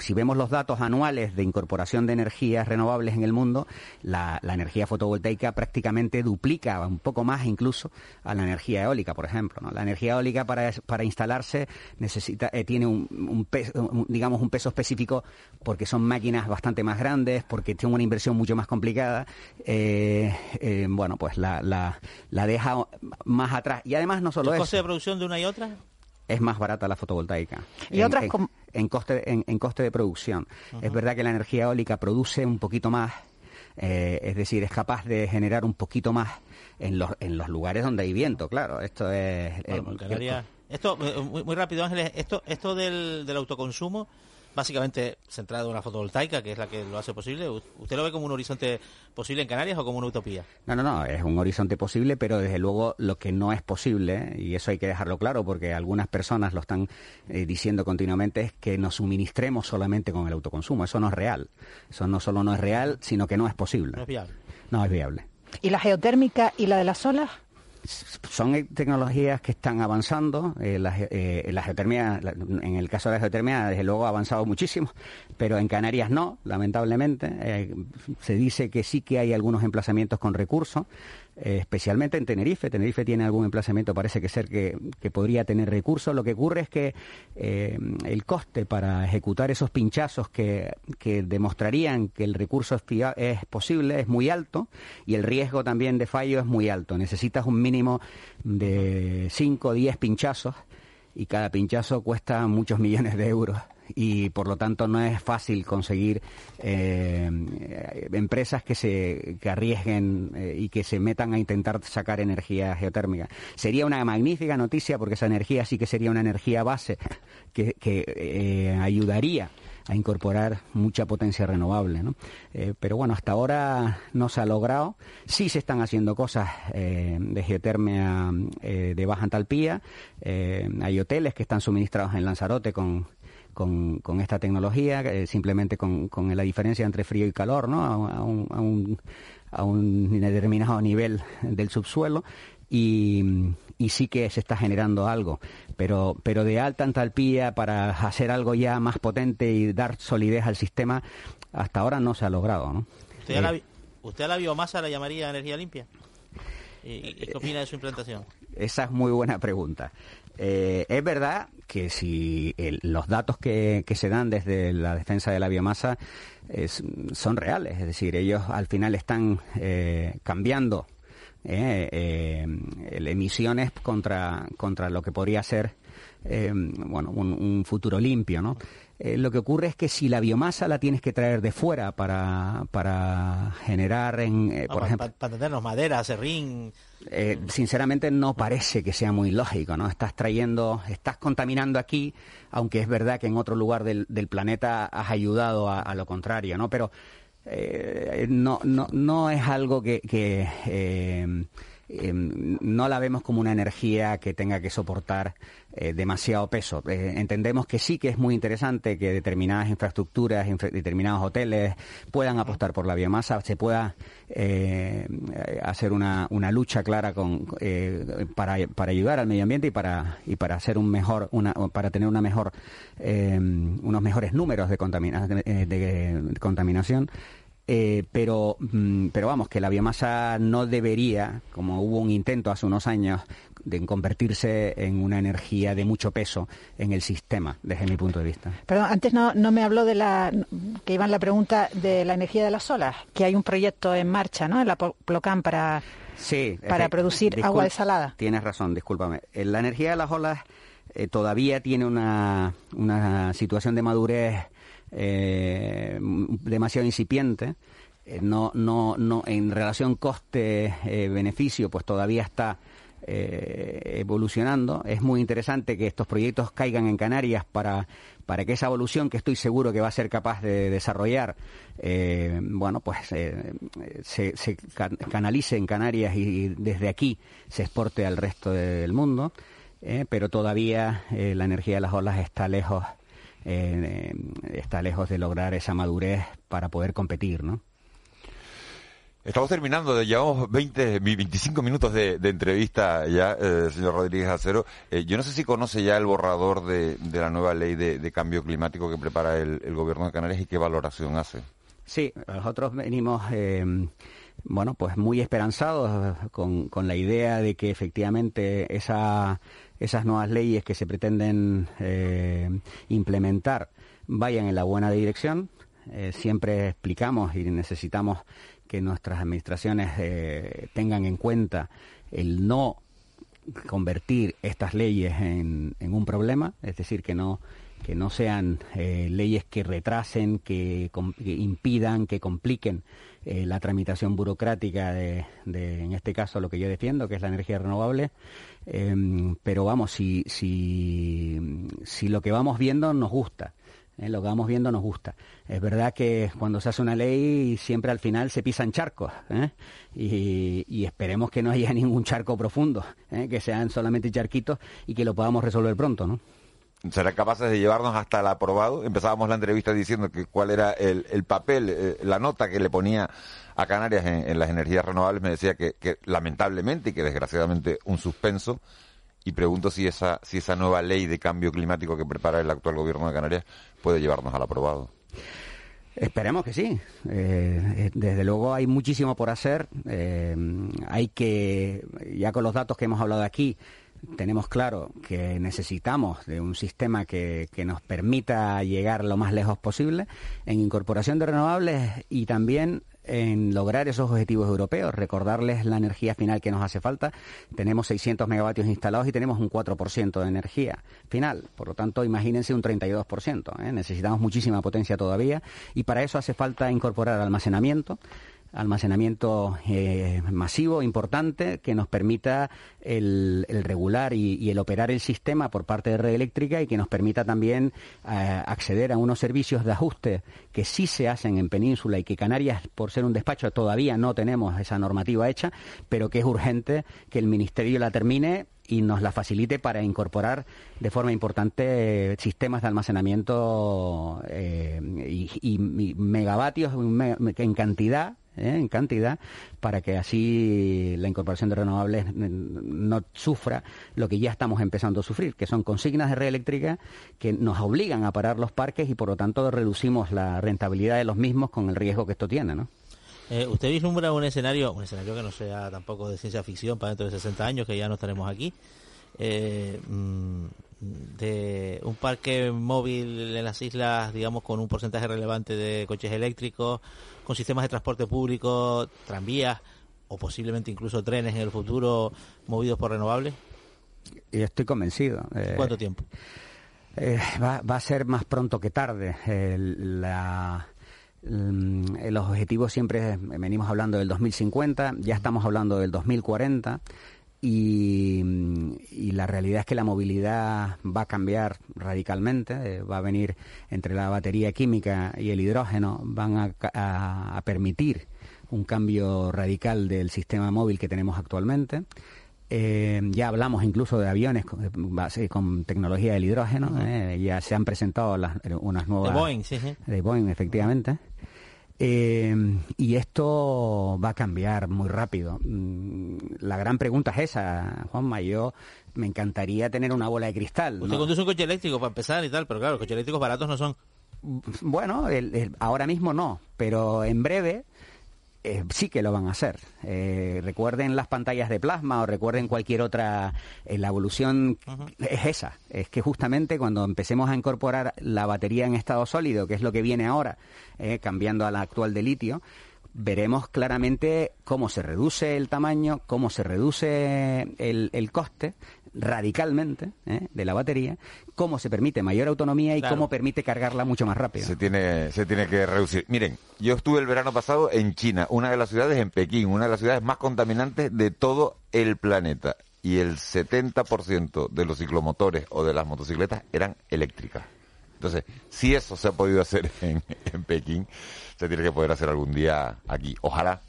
si vemos los datos anuales de incorporación de energías renovables en el mundo, la, energía fotovoltaica prácticamente duplica, un poco más incluso, a la energía eólica, por ejemplo. La energía eólica para, para instalarse necesita, eh, tiene un, peso, digamos, un peso específico porque son máquinas bastante más grandes, porque tiene una inversión mucho más complicada, eh, eh, bueno, pues la, la, deja más atrás. Y además no solo ¿El coste de producción de una y otra? Es más barata la fotovoltaica. ¿Y en, otras en, coste, en, coste de producción. Es verdad que la energía eólica produce un poquito más, eh, es decir, es capaz de generar un poquito más en los, en los lugares donde hay viento, claro. Esto es... esto, muy, rápido, Ángeles, esto, esto del, del autoconsumo básicamente centrado en la fotovoltaica, que es la que lo hace posible. ¿Usted lo ve como un horizonte posible en Canarias o como una utopía? No, no, no, es un horizonte posible, pero desde luego lo que no es posible, y eso hay que dejarlo claro porque algunas personas lo están eh, diciendo continuamente, es que nos suministremos solamente con el autoconsumo. Eso no es real. Eso no solo no es real, sino que no es posible. No es viable. No es viable. ¿Y la geotérmica y la de las olas? Son tecnologías que están avanzando. Eh, la, eh, la, geotermia, en el caso de la geotermia, desde luego ha avanzado muchísimo, pero en Canarias no, lamentablemente. Eh, se dice que sí que hay algunos emplazamientos con recursos. Eh, especialmente en Tenerife. Tenerife tiene algún emplazamiento, parece que ser que, podría tener recursos. Lo que ocurre es que eh, el coste para ejecutar esos pinchazos que, demostrarían que el recurso es, es, posible es muy alto y el riesgo también de fallo es muy alto. Necesitas un mínimo de 5 o 10 pinchazos y cada pinchazo cuesta muchos millones de euros y por lo tanto no es fácil conseguir eh, empresas que se que arriesguen eh, y que se metan a intentar sacar energía geotérmica. Sería una magnífica noticia porque esa energía sí que sería una energía base que, eh, ayudaría a incorporar mucha potencia renovable. ¿no? pero bueno, hasta ahora no se ha logrado. Sí se están haciendo cosas de geotermia de baja entalpía. hay hoteles que están suministrados en Lanzarote con, con, con esta tecnología, eh, simplemente con, con, la diferencia entre frío y calor, ¿no? A, un, a, un, a un determinado nivel del subsuelo. Y, y, sí que se está generando algo, pero, pero de alta entalpía para hacer algo ya más potente y dar solidez al sistema, hasta ahora no se ha logrado. ¿no? ¿Usted, a la, eh, ¿Usted a la biomasa la llamaría energía limpia? ¿Y, qué opina de su implantación? Esa es muy buena pregunta. Eh, es verdad que si los datos que, se dan desde la defensa de la biomasa son reales, es decir, ellos al final están eh, cambiando eh, emisiones contra, contra lo que podría ser bueno, un, futuro limpio, ¿no? Eh, lo que ocurre es que si la biomasa la tienes que traer de fuera para, para generar, en, eh, por ejemplo... Para, tenernos madera, serrín... Eh, sinceramente no parece que sea muy lógico, ¿no? Estás trayendo, estás contaminando aquí, aunque es verdad que en otro lugar del, planeta has ayudado a, lo contrario, ¿no? Pero no, no, no es algo que em, no la vemos como una energía que tenga que soportar eh, demasiado peso. Eh, entendemos que sí que es muy interesante que determinadas infraestructuras, determinados hoteles puedan apostar por la biomasa, se pueda eh, hacer una, lucha clara con, para, ayudar al medio ambiente y para y para hacer un mejor una, para tener una mejor unos mejores números de, de contaminación. Eh, pero, mm, pero vamos, que la biomasa no debería, como hubo un intento hace unos años, de convertirse en una energía de mucho peso en el sistema, desde mi punto de vista. Perdón, antes no, no me habló de la, que iba en la pregunta de la energía de las olas, que hay un proyecto en marcha, ¿no? En la Plocan para, sí, para producir agua desalada. Tienes razón, discúlpame. Eh, la energía de las olas eh, todavía tiene una, una situación de madurez eh, demasiado incipiente. Eh, no, no, no, en relación coste-beneficio, pues todavía está eh, evolucionando. Es muy interesante que estos proyectos caigan en Canarias para, para que esa evolución que estoy seguro que va a ser capaz de desarrollar, bueno, pues se, se, canalice en Canarias y, desde aquí se exporte al resto del mundo. pero todavía la energía de las olas está lejos eh, está lejos de lograr esa madurez para poder competir, ¿no? Estamos terminando, llevamos 20, 25 minutos de, entrevista ya, eh, señor Rodríguez Acero. Eh, yo no sé si conoce ya el borrador de, la nueva ley de, cambio climático que prepara el, gobierno de Canarias y qué valoración hace. Sí, nosotros venimos, bueno, pues muy esperanzados con, con la idea de que efectivamente esa esas nuevas leyes que se pretenden eh, implementar vayan en la buena dirección. Eh, siempre explicamos y necesitamos que nuestras administraciones eh, tengan en cuenta el no convertir estas leyes en, un problema, es decir, que no que no sean leyes que retrasen, que, impidan, que compliquen la tramitación burocrática de, en este caso, lo que yo defiendo, que es la energía renovable, Em, pero vamos, si, si, si lo que vamos viendo nos gusta, ¿eh? lo que vamos viendo nos gusta. Es verdad que cuando se hace una ley siempre al final se pisan charcos ¿eh? y, esperemos que no haya ningún charco profundo, ¿eh? que sean solamente charquitos y que lo podamos resolver pronto, ¿no? ¿Serán capaces de llevarnos hasta el aprobado? Empezábamos la entrevista diciendo que cuál era el, el papel, la nota que le ponía a Canarias en, las energías renovables, me decía que, lamentablemente y que desgraciadamente un suspenso. Y pregunto si esa, si esa nueva ley de cambio climático que prepara el actual gobierno de Canarias puede llevarnos al aprobado. Esperemos que sí. Eh, desde luego hay muchísimo por hacer. Eh, hay que, ya con los datos que hemos hablado aquí, tenemos claro que necesitamos de un sistema que, que, nos permita llegar lo más lejos posible en incorporación de renovables y también en lograr esos objetivos europeos. Recordarles la energía final que nos hace falta. Tenemos 600 megavatios instalados y tenemos un 4% de energía final. Por lo tanto, imagínense un 32%. ¿eh? Necesitamos muchísima potencia todavía y para eso hace falta incorporar almacenamiento almacenamiento eh, masivo, importante, que nos permita el, regular y, el operar el sistema por parte de Red Eléctrica y que nos permita también eh, acceder a unos servicios de ajuste que sí se hacen en Península y que Canarias, por ser un despacho, todavía no tenemos esa normativa hecha, pero que es urgente que el Ministerio la termine y nos la facilite para incorporar de forma importante sistemas de almacenamiento eh, y, megavatios en cantidad ¿eh? en cantidad para que así la incorporación de renovables no sufra lo que ya estamos empezando a sufrir, que son consignas de red eléctrica que nos obligan a parar los parques y por lo tanto reducimos la rentabilidad de los mismos con el riesgo que esto tiene, ¿no? Eh, ¿Usted vislumbra un escenario, un escenario que no sea tampoco de ciencia ficción para dentro de 60 años, que ya no estaremos aquí, eh, mm, de un parque móvil en las islas, digamos, con un porcentaje relevante de coches eléctricos, con sistemas de transporte público, tranvías o posiblemente incluso trenes en el futuro movidos por renovables? Estoy convencido. Eh, ¿Cuánto tiempo? Eh, va, a ser más pronto que tarde. la, los objetivos siempre venimos hablando del 2050, ya estamos hablando del 2040 y, la realidad es que la movilidad va a cambiar radicalmente, eh, va a venir entre la batería química y el hidrógeno, van a, permitir un cambio radical del sistema móvil que tenemos actualmente. Eh, ya hablamos incluso de aviones con, con tecnología del hidrógeno. Eh, ya se han presentado las, unas nuevas. De Boeing, sí, sí. De Boeing, efectivamente. Eh, y esto va a cambiar muy rápido. Mm, la gran pregunta es esa, Juanma. Yo me encantaría tener una bola de cristal. Usted conduce un coche eléctrico para empezar y tal, pero claro, los coches eléctricos baratos no son. Bueno, ahora mismo no, pero en breve eh, sí que lo van a hacer. Eh, recuerden las pantallas de plasma o recuerden cualquier otra. Eh, la evolución es esa. Es que justamente cuando empecemos a incorporar la batería en estado sólido, que es lo que viene ahora, cambiando a la actual de litio, veremos claramente cómo se reduce el tamaño, cómo se reduce el coste radicalmente ¿eh? de la batería, cómo se permite mayor autonomía y cómo permite cargarla mucho más rápido. Se tiene, se tiene que reducir. Miren, yo estuve el verano pasado en China, una de las ciudades en Pekín, una de las ciudades más contaminantes de todo el planeta. Y el 70% de los ciclomotores o de las motocicletas eran eléctricas. Entonces, si eso se ha podido hacer en, en Pekín, se tiene que poder hacer algún día aquí. Ojalá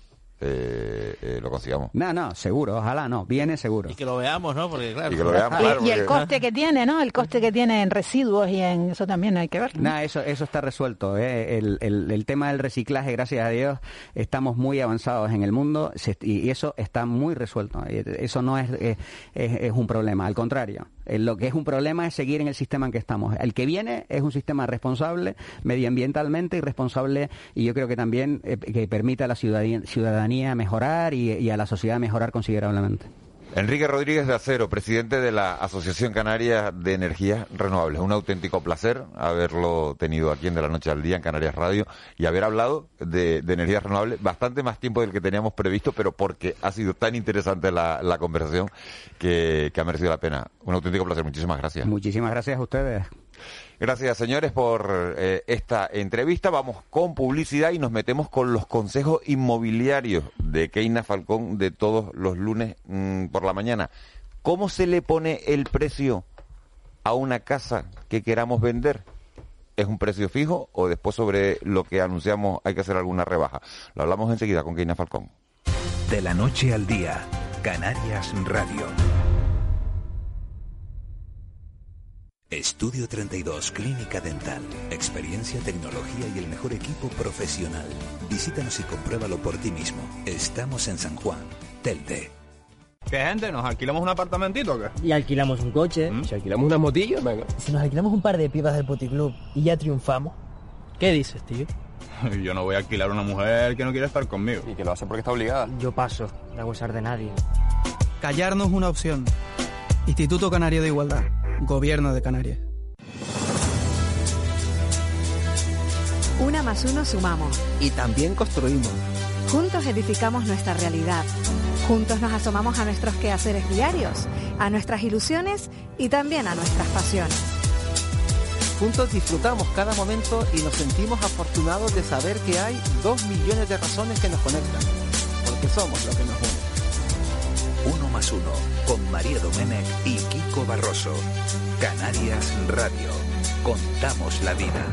eh, eh, lo consigamos. No, no, seguro, ojalá no, viene seguro. Y que lo veamos, ¿no? Porque claro. Y, el coste que tiene, ¿no? El coste que tiene en residuos y en eso también hay que ver. ¿no? eso, eso está resuelto. ¿eh? El, el, tema del reciclaje, gracias a Dios, estamos muy avanzados en el mundo y, eso está muy resuelto. Eso no es, es, es un problema, al contrario. Lo que es un problema es seguir en el sistema en que estamos. El que viene es un sistema responsable, medioambientalmente y responsable, y yo creo que también que permita a la ciudadanía mejorar y, a la sociedad mejorar considerablemente. Enrique Rodríguez de Acero, presidente de la Asociación Canaria de Energías Renovables. Un auténtico placer haberlo tenido aquí en De la Noche al Día en Canarias Radio y haber hablado de, energías renovables bastante más tiempo del que teníamos previsto, pero porque ha sido tan interesante la, conversación que, ha merecido la pena. Un auténtico placer. Muchísimas gracias. Muchísimas gracias a ustedes. Gracias, señores, por eh, esta entrevista. Vamos con publicidad y nos metemos con los consejos inmobiliarios de Keina Falcón de todos los lunes mm, por la mañana. ¿Cómo se le pone el precio a una casa que queramos vender? ¿Es un precio fijo o después sobre lo que anunciamos hay que hacer alguna rebaja? Lo hablamos enseguida con Keina Falcón. De la noche al día, Canarias Radio. Estudio 32, Clínica Dental. Experiencia, tecnología y el mejor equipo profesional. Visítanos y compruébalo por ti mismo. Estamos en San Juan, Telde. ¿Qué gente? ¿Nos alquilamos un apartamentito o qué? Y alquilamos un coche. ¿Mm? Si alquilamos unas motillas, venga. Si nos alquilamos un par de pipas del puticlub y ya triunfamos. ¿Qué dices, tío? Yo no voy a alquilar a una mujer que no quiere estar conmigo. Y que lo hace porque está obligada. Yo paso de abusar de nadie. Callarnos una opción. Instituto Canario de Igualdad. Gobierno de Canarias. Una más uno sumamos. Y también construimos. Juntos edificamos nuestra realidad. Juntos nos asomamos a nuestros quehaceres diarios, a nuestras ilusiones y también a nuestras pasiones. Juntos disfrutamos cada momento y nos sentimos afortunados de saber que hay dos millones de razones que nos conectan, porque somos lo que nos une. Más con María Domenech y Kiko Barroso. Canarias Radio. Contamos la vida.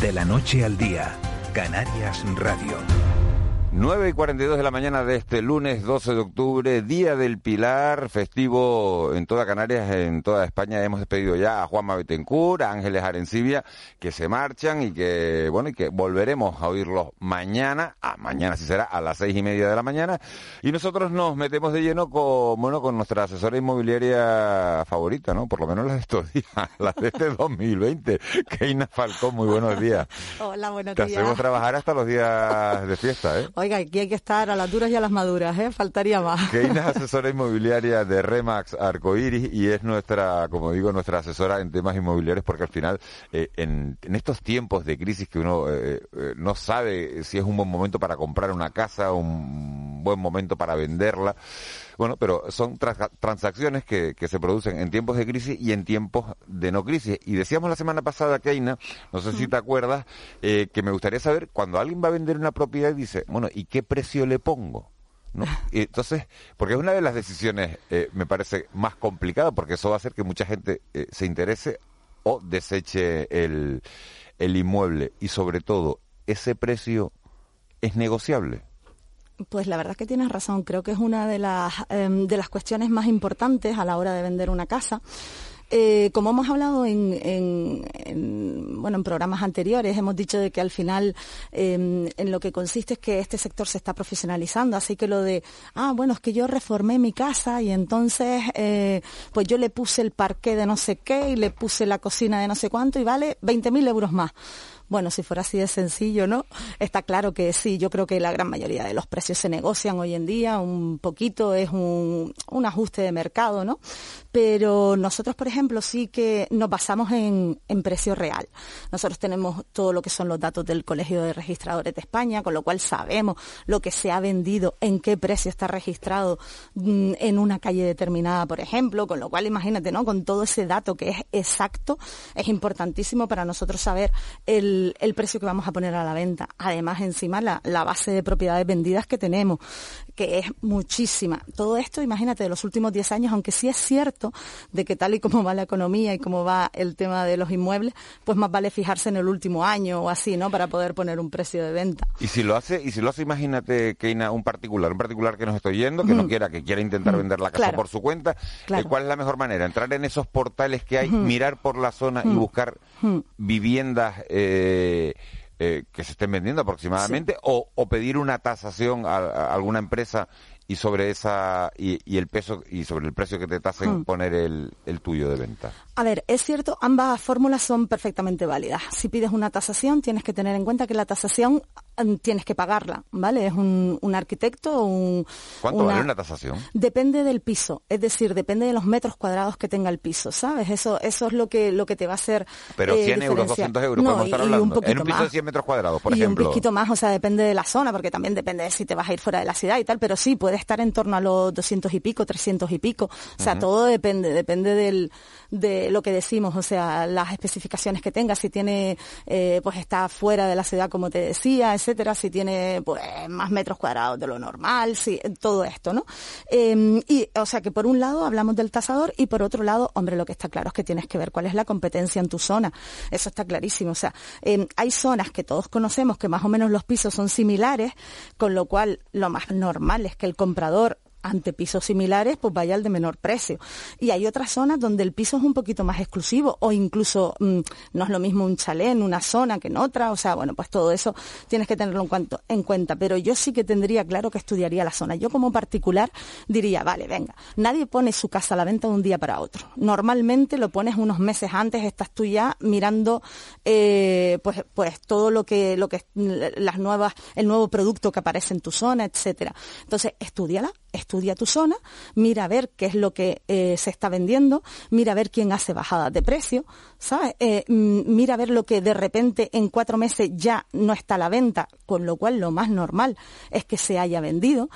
De la noche al día, Canarias Radio. 9 y 42 de la mañana de este lunes 12 de octubre, Día del Pilar, festivo en toda Canarias, en toda España. Hemos despedido ya a Juanma Betancourt, a Ángeles Arencibia, que se marchan y que, bueno, y que volveremos a oírlos mañana, a mañana sí será, a las seis y media de la mañana. Y nosotros nos metemos de lleno con, bueno, con nuestra asesora inmobiliaria favorita, ¿no? Por lo menos la de estos días, la de este 2020. Keina Falcón, muy buenos días. Hola, buenos días. Te hacemos trabajar hasta los días de fiesta, ¿eh? Oiga, aquí hay que estar a las duras y a las maduras, ¿eh? Faltaría más. Keina es asesora inmobiliaria de Remax Arcoiris y es nuestra, como digo, nuestra asesora en temas inmobiliarios porque al final, eh, en, estos tiempos de crisis que uno eh, no sabe si es un buen momento para comprar una casa, un buen momento para venderla, bueno, pero son transacciones que, que, se producen en tiempos de crisis y en tiempos de no crisis. Y decíamos la semana pasada, Keina, no sé si te acuerdas, eh, que me gustaría saber, cuando alguien va a vender una propiedad y dice, bueno, ¿y qué precio le pongo? ¿No? Entonces, porque es una de las decisiones, eh, me parece, más complicada, porque eso va a hacer que mucha gente eh, se interese o deseche el, el inmueble y sobre todo ese precio es negociable. Pues la verdad es que tienes razón. Creo que es una de las, em, de las cuestiones más importantes a la hora de vender una casa. Eh, como hemos hablado en, bueno, en programas anteriores, hemos dicho de que al final em, en lo que consiste es que este sector se está profesionalizando, así que lo de, ah, bueno, es que yo reformé mi casa y entonces eh, pues yo le puse el parqué de no sé qué y le puse la cocina de no sé cuánto y vale 20.000 euros más. Bueno, si fuera así de sencillo, ¿no? Está claro que sí, yo creo que la gran mayoría de los precios se negocian hoy en día, un poquito es un, un ajuste de mercado, ¿no? Pero nosotros, por ejemplo, sí que nos basamos en, precio real. Nosotros tenemos todo lo que son los datos del Colegio de Registradores de España, con lo cual sabemos lo que se ha vendido, en qué precio está registrado mm, en una calle determinada, por ejemplo, con lo cual imagínate, ¿no? Con todo ese dato que es exacto, es importantísimo para nosotros saber el precio que vamos a poner a la venta. Además, encima, la base de propiedades vendidas que tenemos, que es muchísima. Todo esto, imagínate, de los últimos 10 años, aunque sí es cierto de que tal y como va la economía y cómo va el tema de los inmuebles, pues más vale fijarse en el último año o así, ¿no? Para poder poner un precio de venta. Y si lo hace, y si lo hace, imagínate, Keina, un particular, un particular que nos estoy yendo, que no quiera, que quiera intentar vender la casa por su cuenta, eh, ¿cuál es la mejor manera? Entrar en esos portales que hay, mirar por la zona y buscar viviendas eh, eh, que se estén vendiendo aproximadamente o, pedir una tasación a, alguna empresa y sobre esa y, el peso y sobre el precio que te tasen poner el, el tuyo de venta. A ver, es cierto, ambas fórmulas son perfectamente válidas. Si pides una tasación, tienes que tener en cuenta que la tasación mm, tienes que pagarla, ¿vale? Es un, un arquitecto un... ¿Cuánto vale una tasación? Depende del piso, es decir, depende de los metros cuadrados que tenga el piso, ¿sabes? Eso eso es lo que lo que te va a hacer Pero 100 eh, euros, 200 euros, no, estar hablando. en un piso de 100 metros cuadrados, por ejemplo. Y un poquito más, o sea, depende de la zona, porque también depende de si te vas a ir fuera de la ciudad y tal, pero sí, puede estar en torno a los 200 y pico, 300 y pico. O sea, todo depende, depende del, de lo que decimos, o sea, las especificaciones que tenga, si tiene, eh, pues está fuera de la ciudad, como te decía, etcétera, si tiene, pues, más metros cuadrados de lo normal, si, todo esto, ¿no? Em, y, o sea, que por un lado hablamos del tasador y por otro lado, hombre, lo que está claro es que tienes que ver cuál es la competencia en tu zona. Eso está clarísimo. O sea, em, hay zonas que todos conocemos que más o menos los pisos son similares, con lo cual lo más normal es que el comprador ante pisos similares, pues vaya al de menor precio. Y hay otras zonas donde el piso es un poquito más exclusivo o incluso mm, no es lo mismo un chalet en una zona que en otra. O sea, bueno, pues todo eso tienes que tenerlo en, en cuenta. Pero yo sí que tendría claro que estudiaría la zona. Yo como particular diría, vale, venga, nadie pone su casa a la venta de un día para otro. Normalmente lo pones unos meses antes, estás tú ya mirando eh, pues, pues todo lo que, lo que las nuevas, el nuevo producto que aparece en tu zona, etcétera. Entonces, estudiala, estudia tu zona, mira a ver qué es lo que eh, se está vendiendo, mira a ver quién hace bajadas de precio, ¿sabes? Eh, mm, mira a ver lo que de repente en cuatro meses ya no está a la venta, con lo cual lo más normal es que se haya vendido.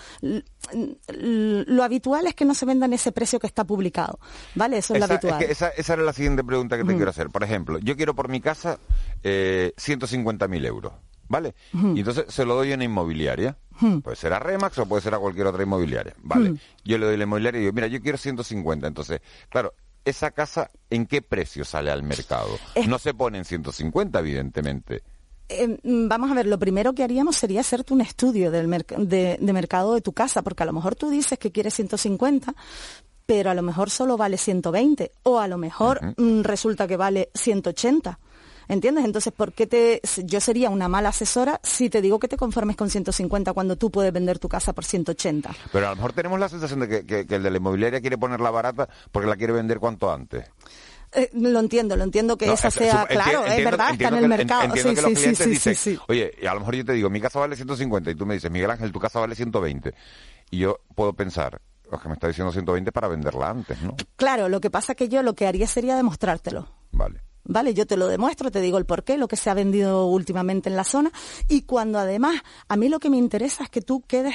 Lo habitual es que no se venda en ese precio que está publicado, ¿vale? Eso es lo habitual. esa, era la siguiente pregunta que te quiero hacer. Por ejemplo, yo quiero por mi casa eh, 150.000 euros. ¿Vale? Y entonces se lo doy a una inmobiliaria. Puede ser a Remax o puede ser a cualquier otra inmobiliaria, ¿vale? Yo le doy la inmobiliaria y digo, mira, yo quiero 150. Entonces, claro, esa casa, ¿en qué precio sale al mercado? No se pone en 150, evidentemente. Eh, vamos a ver, lo primero que haríamos sería hacerte un estudio del de, mercado de tu casa, porque a lo mejor tú dices que quieres 150, pero a lo mejor solo vale 120, o a lo mejor mm, resulta que vale 180. ¿Entiendes? Entonces, ¿por qué te, yo sería una mala asesora si te digo que te conformes con 150 cuando tú puedes vender tu casa por 180? Pero a lo mejor tenemos la sensación de que, el de la inmobiliaria quiere ponerla barata porque la quiere vender cuanto antes. Eh, lo entiendo, lo entiendo que esa sea, claro, es verdad, está en el mercado. sí, sí, sí, sí, sí, Oye, a lo mejor yo te digo, mi casa vale 150 y tú me dices, Miguel Ángel, tu casa vale 120. Y yo puedo pensar, es que me está diciendo 120 para venderla antes, ¿no? Claro, lo que pasa que yo lo que haría sería demostrártelo. Vale. ¿Vale? Yo te lo demuestro, te digo el porqué, lo que se ha vendido últimamente en la zona y cuando además a mí lo que me interesa es que tú quedes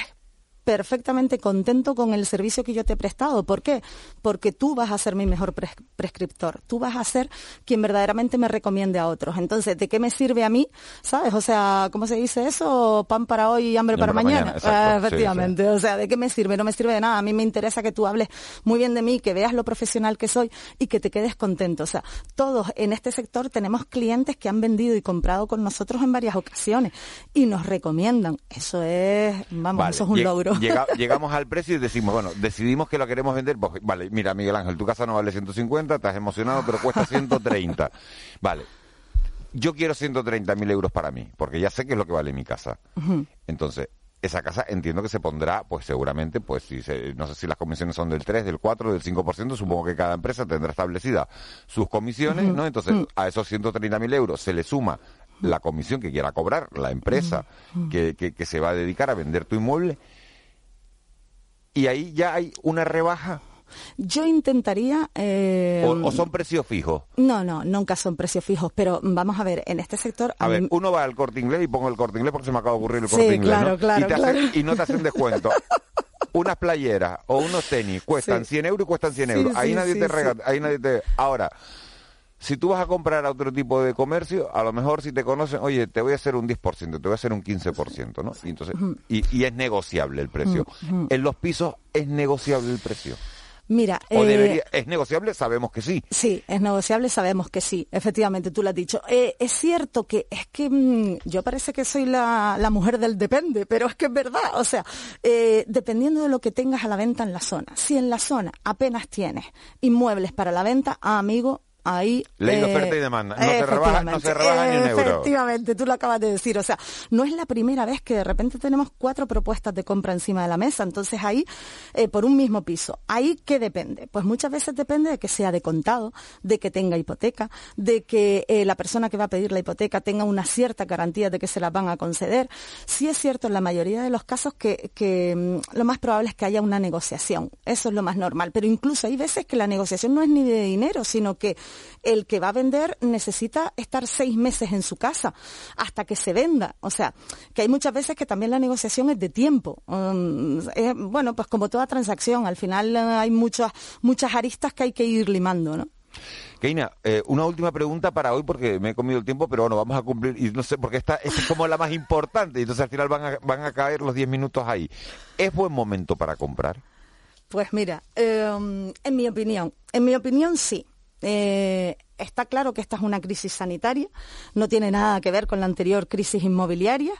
perfectamente contento con el servicio que yo te he prestado. ¿Por qué? Porque tú vas a ser mi mejor prescriptor, tú vas a ser quien verdaderamente me recomiende a otros. Entonces, ¿de qué me sirve a mí? ¿Sabes? O sea, ¿cómo se dice eso? Pan para hoy y hambre, para, mañana. Ah, efectivamente. O sea, ¿de qué me sirve? No me sirve de nada. A mí me interesa que tú hables muy bien de mí, que veas lo profesional que soy y que te quedes contento. O sea, todos en este sector tenemos clientes que han vendido y comprado con nosotros en varias ocasiones y nos recomiendan. Eso es, vamos, eso es un logro. Llegamos al precio y decimos, bueno, decidimos que lo queremos vender. Pues, vale, mira, Miguel Ángel, tu casa no vale 150, estás emocionado, pero cuesta 130. vale. Yo quiero 130 mil euros para mí, porque ya sé que es lo que vale mi casa. Entonces, esa casa entiendo que se pondrá, pues seguramente, pues si no sé si las comisiones son del 3, del 4, del 5%, supongo que cada empresa tendrá establecida sus comisiones, ¿no? Entonces, a esos 130 mil euros se le suma la comisión que quiera cobrar la empresa que, que se va a dedicar a vender tu inmueble y ahí ya hay una rebaja. Yo intentaría... Eh, o, son precios fijos? No, no, nunca son precios fijos, pero vamos a ver, en este sector... A, ver, uno va al corte inglés y pongo el corte inglés porque se me acaba de ocurrir el corte inglés, claro, claro, y, no te hacen descuento. Unas playeras o unos tenis cuestan 100 euros y cuestan 100 euros. ahí nadie te regala, ahí nadie te... Ahora, si tú vas a comprar a otro tipo de comercio, a lo mejor si te conocen, oye, te voy a hacer un 10%, te voy a hacer un 15%, ¿no? Y, entonces, y, es negociable el precio. En los pisos es negociable el precio. Mira, ¿O eh, ¿es negociable? Sabemos que sí. Sí, es negociable, sabemos que sí. Efectivamente, tú lo has dicho. Eh, es cierto que es que mm, yo parece que soy la, mujer del depende, pero es que es verdad. O sea, eh, dependiendo de lo que tengas a la venta en la zona. Si en la zona apenas tienes inmuebles para la venta, ah, amigo, ahí... Ley de oferta y demanda. No se rebaja, no se rebaja ni un euro. Efectivamente, tú lo acabas de decir. O sea, no es la primera vez que de repente tenemos cuatro propuestas de compra encima de la mesa. Entonces ahí, eh, por un mismo piso. ¿Ahí qué depende? Pues muchas veces depende de que sea de contado, de que tenga hipoteca, de que eh, la persona que va a pedir la hipoteca tenga una cierta garantía de que se la van a conceder. Sí es cierto en la mayoría de los casos que, que mm, lo más probable es que haya una negociación. Eso es lo más normal. Pero incluso hay veces que la negociación no es ni de dinero, sino que el que va a vender necesita estar seis meses en su casa hasta que se venda. O sea, que hay muchas veces que también la negociación es de tiempo. Um, bueno, pues como toda transacción, al final eh, hay muchas, muchas aristas que hay que ir limando, ¿no? Keina, eh, una última pregunta para hoy porque me he comido el tiempo, pero bueno, vamos a cumplir, y no sé, porque esta, es como la más importante, y entonces al final van a, van a caer los diez minutos ahí. ¿Es buen momento para comprar? Pues mira, em, en mi opinión, en mi opinión sí. Eh, está claro que esta es una crisis sanitaria, no tiene nada que ver con la anterior crisis inmobiliaria.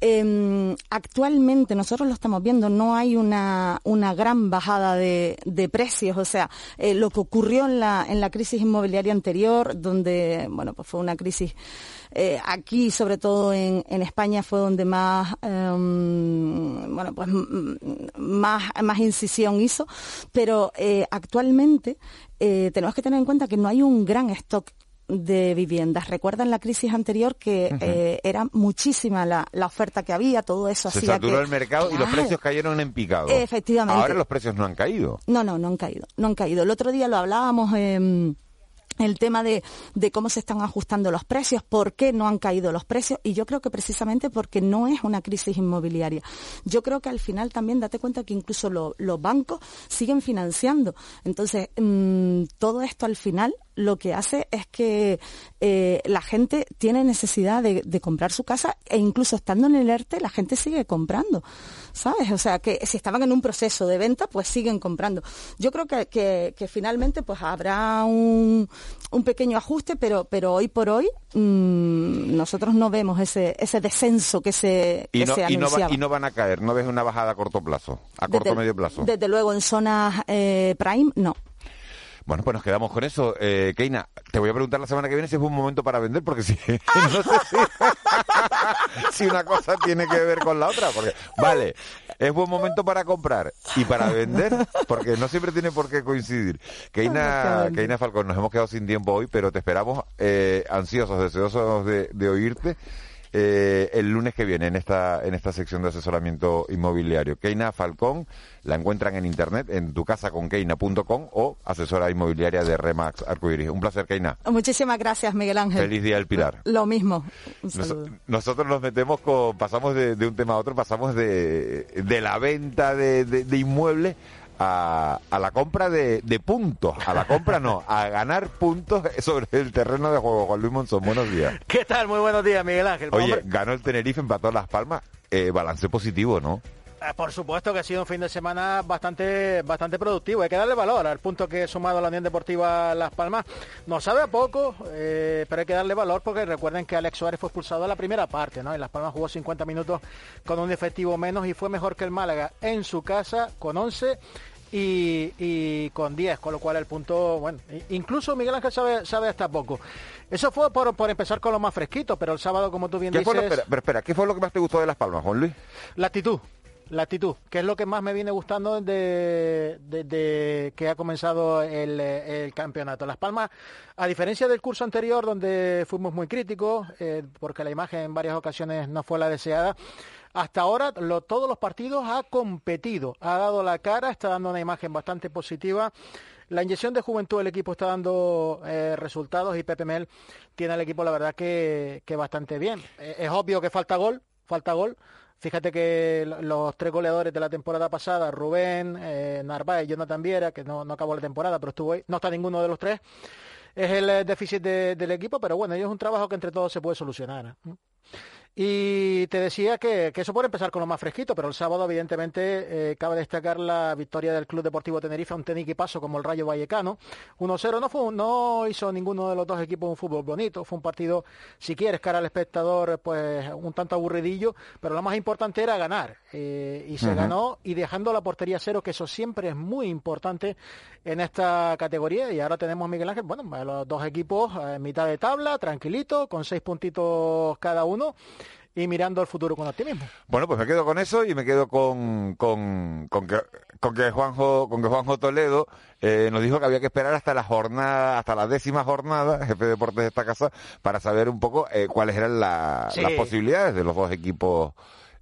Em, actualmente nosotros lo estamos viendo, no hay una, gran bajada de, precios, o sea, eh, lo que ocurrió en la, en la crisis inmobiliaria anterior, donde, bueno, pues fue una crisis eh, aquí, sobre todo en, España, fue donde más, em, bueno, pues más, más incisión hizo, pero actualmente eh, tenemos que tener en cuenta que no hay un gran stock de viviendas. Recuerdan la crisis anterior que eh, era muchísima la, oferta que había, todo eso Se saturó el mercado y los precios cayeron en picado. Efectivamente. Ahora los precios no han caído. No, no, no han caído. No han caído. El otro día lo hablábamos en el tema de, cómo se están ajustando los precios, por qué no han caído los precios, y yo creo que precisamente porque no es una crisis inmobiliaria. Yo creo que al final también date cuenta que incluso los bancos siguen financiando. Entonces, mm, todo esto al final lo que hace es que eh, la gente tiene necesidad de, comprar su casa e incluso estando en el ERTE la gente sigue comprando, ¿sabes? O sea, que si estaban en un proceso de venta, pues siguen comprando. Yo creo que, que, finalmente pues habrá un, un, pequeño ajuste, pero, pero hoy por hoy mm, nosotros no vemos ese, ese descenso que se, y no, anunciaba. Y no, van a caer, no ves una bajada a corto plazo, a corto medio plazo. Desde luego en zonas eh, prime, no. Bueno, pues nos quedamos con eso. Eh, Keina, te voy a preguntar la semana que viene si es un momento para vender, porque si, no sé si, una cosa tiene que ver con la otra. Porque, vale, es buen momento para comprar y para vender, porque no siempre tiene por qué coincidir. Keina, Keina Falcón, nos hemos quedado sin tiempo hoy, pero te esperamos eh, ansiosos, deseosos de, oírte eh, el lunes que viene en esta, en esta sección de asesoramiento inmobiliario. Keina Falcón, la encuentran en internet en tucasaconkeina.com o asesora inmobiliaria de Remax Arcoiris. Un placer, Keina. Muchísimas gracias, Miguel Ángel. Feliz día del Pilar. Lo mismo. nosotros nos metemos con, pasamos de, un tema a otro, pasamos de, de la venta de, de inmuebles a, a la compra de, de, puntos, a la compra no, a ganar puntos sobre el terreno de juego. Juan Luis Monzón, buenos días. ¿Qué tal? Muy buenos días, Miguel Ángel. Oye, ganó el Tenerife, empató Las Palmas, eh, balance positivo, ¿no? Eh, por supuesto que ha sido un fin de semana bastante bastante productivo. Hay que darle valor al punto que he sumado la Unión Deportiva Las Palmas. No sabe a poco, eh, pero hay que darle valor porque recuerden que Alex Suárez fue expulsado en la primera parte, ¿no? Y Las Palmas jugó 50 minutos con un efectivo menos y fue mejor que el Málaga en su casa con 11 y, con 10, con lo cual el punto, bueno, incluso Miguel Ángel sabe, sabe hasta poco. Eso fue por, por empezar con lo más fresquito, pero el sábado, como tú bien dices... espera, pero espera, ¿qué fue lo que más te gustó de Las Palmas, Juan Luis? La actitud la actitud, que es lo que más me viene gustando desde que ha comenzado el, campeonato. Las Palmas, a diferencia del curso anterior, donde fuimos muy críticos, eh, porque la imagen en varias ocasiones no fue la deseada, hasta ahora todos los partidos ha competido, ha dado la cara, está dando una imagen bastante positiva. La inyección de juventud del equipo está dando eh, resultados y Pepe Mel tiene al equipo, la verdad, que, bastante bien. Eh, es obvio que falta gol, falta gol, Fíjate que los tres goleadores de la temporada pasada, Rubén, eh, Narváez y Jonathan Viera, que no, acabó la temporada, pero estuvo ahí, no está ninguno de los tres, es el eh, déficit del equipo, pero bueno, es un trabajo que entre todos se puede solucionar. Y te decía que, eso puede empezar con lo más fresquito, pero el sábado, evidentemente, eh, cabe destacar la victoria del Club Deportivo Tenerife a un paso como el Rayo Vallecano. 1-0 no, fue, no hizo ninguno de los dos equipos un fútbol bonito. Fue un partido, si quieres, cara al espectador, pues un tanto aburridillo, pero lo más importante era ganar. Eh, y se ganó y dejando la portería cero, que eso siempre es muy importante en esta categoría. Y ahora tenemos, Miguel Ángel, bueno, los dos equipos en mitad de tabla, tranquilito, con seis puntitos cada uno y mirando al futuro con optimismo. Bueno, pues me quedo con eso y me quedo con, con, con, que, con que Juanjo, con que Juanjo Toledo eh, nos dijo que había que esperar hasta la jornada, hasta la décima jornada, jefe de deportes de esta casa, para saber un poco eh, cuáles eran las posibilidades de los dos equipos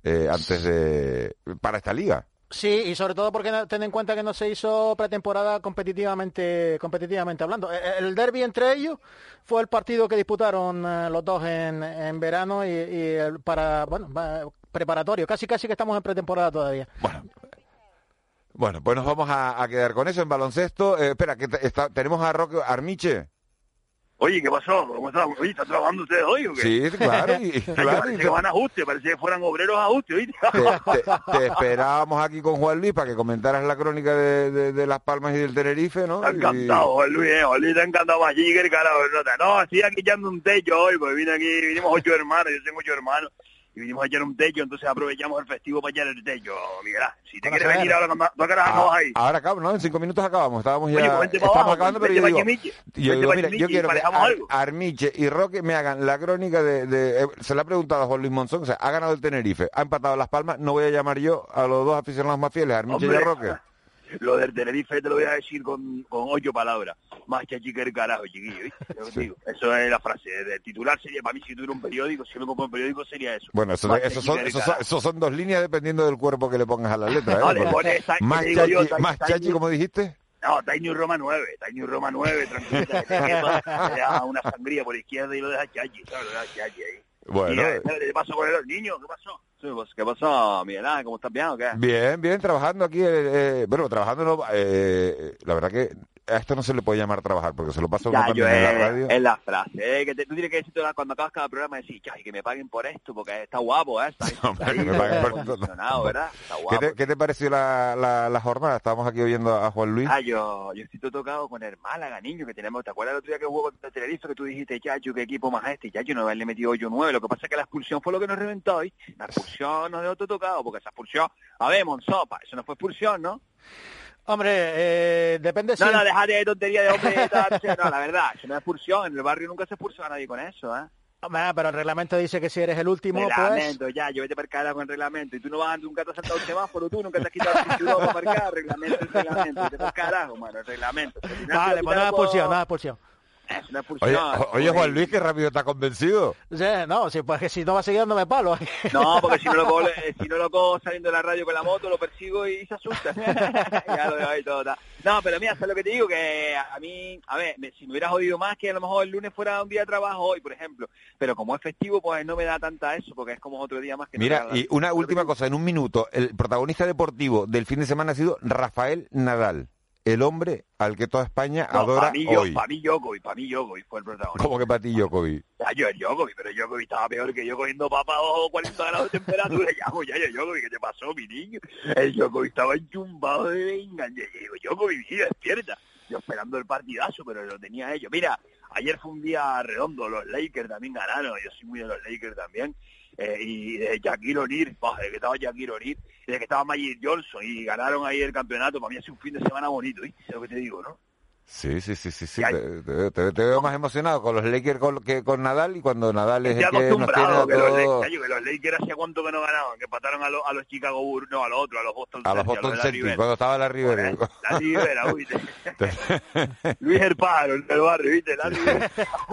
eh, antes de para esta liga. Sí, y sobre todo porque ten en cuenta que no se hizo pretemporada competitivamente, competitivamente hablando. E, e, el derby entre ellos fue el partido que disputaron eh, los dos en, en verano y, para, bueno, preparatorio. Casi, casi que estamos en pretemporada todavía. Bueno. Bueno, pues nos vamos a, quedar con eso en baloncesto. Eh, espera, que tenemos a Roque Armiche. Oye, ¿qué pasó? ¿Cómo está? Oye, ¿están trabajando ustedes hoy o qué? Sí, claro. Y, claro parece que van a ajuste, parece que fueran obreros a ajuste, ¿oíste? Te, esperábamos aquí con Juan Luis para que comentaras la crónica de, de, Las Palmas y del Tenerife, ¿no? Está encantado, Juan Luis, eh, Juan Luis está encantado más allí que el carajo. No, estoy aquí echando un techo hoy, porque vine aquí, vinimos ocho hermanos, yo tengo ocho hermanos y vinimos a echar un techo, entonces aprovechamos el festivo para echar el techo, Miguel. Si te quieres venir ahora, ¿tú acabas ahí? Ahora acabo, ¿no? En cinco minutos acabamos, estábamos ya, Oye, pues estamos acabando, pero yo digo, yo, digo mira, yo quiero que Armiche y Roque me hagan la crónica de, de eh, se le ha preguntado a Juan Luis Monzón, o sea, ha ganado el Tenerife, ha empatado Las Palmas, no voy a llamar yo a los dos aficionados más fieles, Armiche y Roque. Lo del Tenerife te lo voy a decir con, con ocho palabras. Más chachi que el carajo, chiquillo. Eso es la frase. De titular sería, para mí, si tuviera un periódico, si lo pongo un periódico, sería eso. Bueno, eso, son, son, dos líneas dependiendo del cuerpo que le pongas a la letra. ¿eh? más, chachi, más chachi, como dijiste. No, Taño Roma 9, Taño Roma 9, tranquilo. una sangría por izquierda y lo deja Chachi, ¿sabes? Lo deja Chachi ahí. Bueno. ¿Qué pasó con el niño? ¿Qué pasó? Pues, ¿Qué pasó, Miguel? ¿Cómo estás bien o qué? Bien, bien, trabajando aquí. Eh, eh bueno, trabajando, eh, la verdad que a esto no se le puede llamar trabajar porque se lo pasa uno también en la radio. Es la frase, eh, que tú tienes que decir cuando acabas cada programa decir, que me paguen por esto porque está guapo, ¿eh? Está. Está guapo. ¿Qué, te, ¿Qué te, pareció la, la, la, jornada? Estábamos aquí oyendo a Juan Luis. Ah, yo, yo estoy tocado con el Málaga, niño, que tenemos, ¿te acuerdas el otro día que jugó contra Tenerife que tú dijiste, Chacho, qué equipo más este? Chacho, no haberle metido 8-9, lo que pasa es que la expulsión fue lo que nos reventó hoy. La expulsión nos dejó todo tocado porque esa expulsión, a ver, Monsopa, eso no fue expulsión, ¿no? Hombre, eh, depende si... No, no, dejate de tontería de hombre. no, la verdad, es expulsión. En el barrio nunca se expulsó a nadie con eso, ¿eh? Hombre, pero el reglamento dice que si eres el último, pues- reglamento, ya, yo vete para con el reglamento. Y tú no vas, nunca te has saltado un semáforo, tú nunca te has quitado el cinturón para marcar. Reglamento, el reglamento. Vete para carajo, mano, el reglamento. Vale, pues nada expulsión, nada expulsión. Es una expulsión. Oye, Juan Luis, que rápido está convencido. Sí, no, si, pues que si no va siguiéndome palo. No, porque si no lo cojo, si no lo cojo saliendo de la radio con la moto, lo persigo y se asusta. ya lo veo ahí todo. No, pero mira, ¿sabes lo que te digo? Que a mí, a ver, si me hubieras oído más que a lo mejor el lunes fuera un día de trabajo hoy, por ejemplo. Pero como es festivo, pues no me da tanta eso, porque es como otro día más que... Mira, y una última cosa, en un minuto. El protagonista deportivo del fin de semana ha sido Rafael Nadal el hombre al que toda España adora mí, hoy. Para mí Djokovic, para mí Djokovic fue el protagonista. ¿Cómo que para ti Djokovic? Ya, yo el Djokovic, pero Djokovic estaba peor que yo cogiendo papas a 40 grados de temperatura. ya, pues, ya, ya, Djokovic, ¿qué te pasó, mi niño? El Djokovic estaba enchumbado de venga. Yo digo, Djokovic, despierta. Yo esperando el partidazo, pero lo tenía ellos. Mira, ayer fue un día redondo, los Lakers también ganaron, yo soy muy de los Lakers también. Eh, y de Shaquille O'Neal, de que estaba Shaquille O'Neal, y de que estaba Magic Johnson, y ganaron ahí el campeonato, para mí ha sido un fin de semana bonito, ¿viste? Es lo que te digo, ¿no? Sí, sí, sí, sí, sí. Te, te, veo más emocionado con los Lakers que con Nadal y cuando Nadal es el que nos tiene a que, los, que los Lakers hacía cuánto que no ganaban, que pataron a, a los Chicago Bulls, no, a los otros, a los Boston A los Boston Celtics, cuando estaba la Rivera. La Rivera, ¿viste? Luis El Paro, el barrio, ¿viste? La Rivera.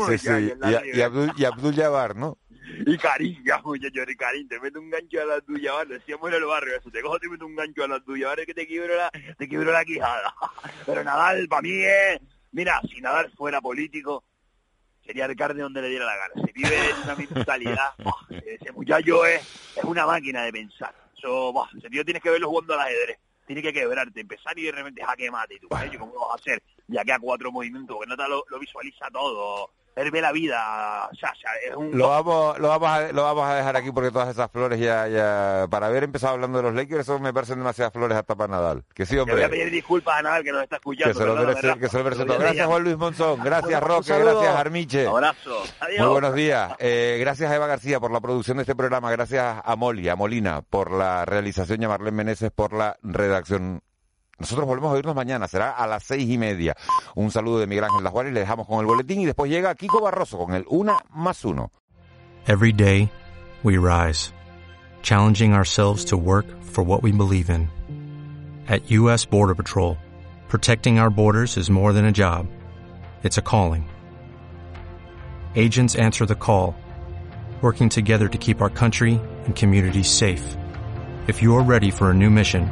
sí, sí, y, y, Abdul, y Abdul Jabbar, ¿no? Y Karim, ya muchacho, y Karim, te meto un gancho a la tuya, ¿vale? Decíamos en el barrio eso, te cojo te meto un gancho a la tuya, ¿vale? Que te quiebro la, te quiebro la quijada. Pero Nadal, para mí es... Mira, si Nadal fuera político, sería el carne donde le diera la gana. Se vive en una mentalidad. ese muchacho es, es una máquina de pensar. Eso, bah, ese tío tienes que verlo jugando al ajedrez. Tiene que quebrarte, empezar y de repente jaque mate. Y tú, ¿cómo lo vas a hacer? Ya que a cuatro movimientos, porque no te lo, lo visualiza todo él ve la vida, es un... Lo vamos, lo vamos, a, lo vamos a dejar aquí porque todas esas flores ya, ya, para haber empezado hablando de los Lakers, eso me parecen demasiadas flores hasta para Nadal. Que sí, hombre. voy a pedir disculpas a Nadal que nos está escuchando. Que se lo merece, que se lo merece todo. Gracias Juan Luis Monzón, gracias Roque, gracias Armiche. Abrazo. Adiós. Muy buenos días. Eh, gracias a Eva García por la producción de este programa, gracias a Molly, a Molina por la realización y a Marlene Meneses por la redacción nosotros volvemos a oírnos mañana, será a las seis y media. Un saludo de Miguel Ángel y le dejamos con el boletín y después llega Kiko Barroso con el Una más Uno. Every day we rise, challenging ourselves to work for what we believe in. At U.S. Border Patrol, protecting our borders is more than a job. It's a calling. Agents answer the call, working together to keep our country and communities safe. If you are ready for a new mission,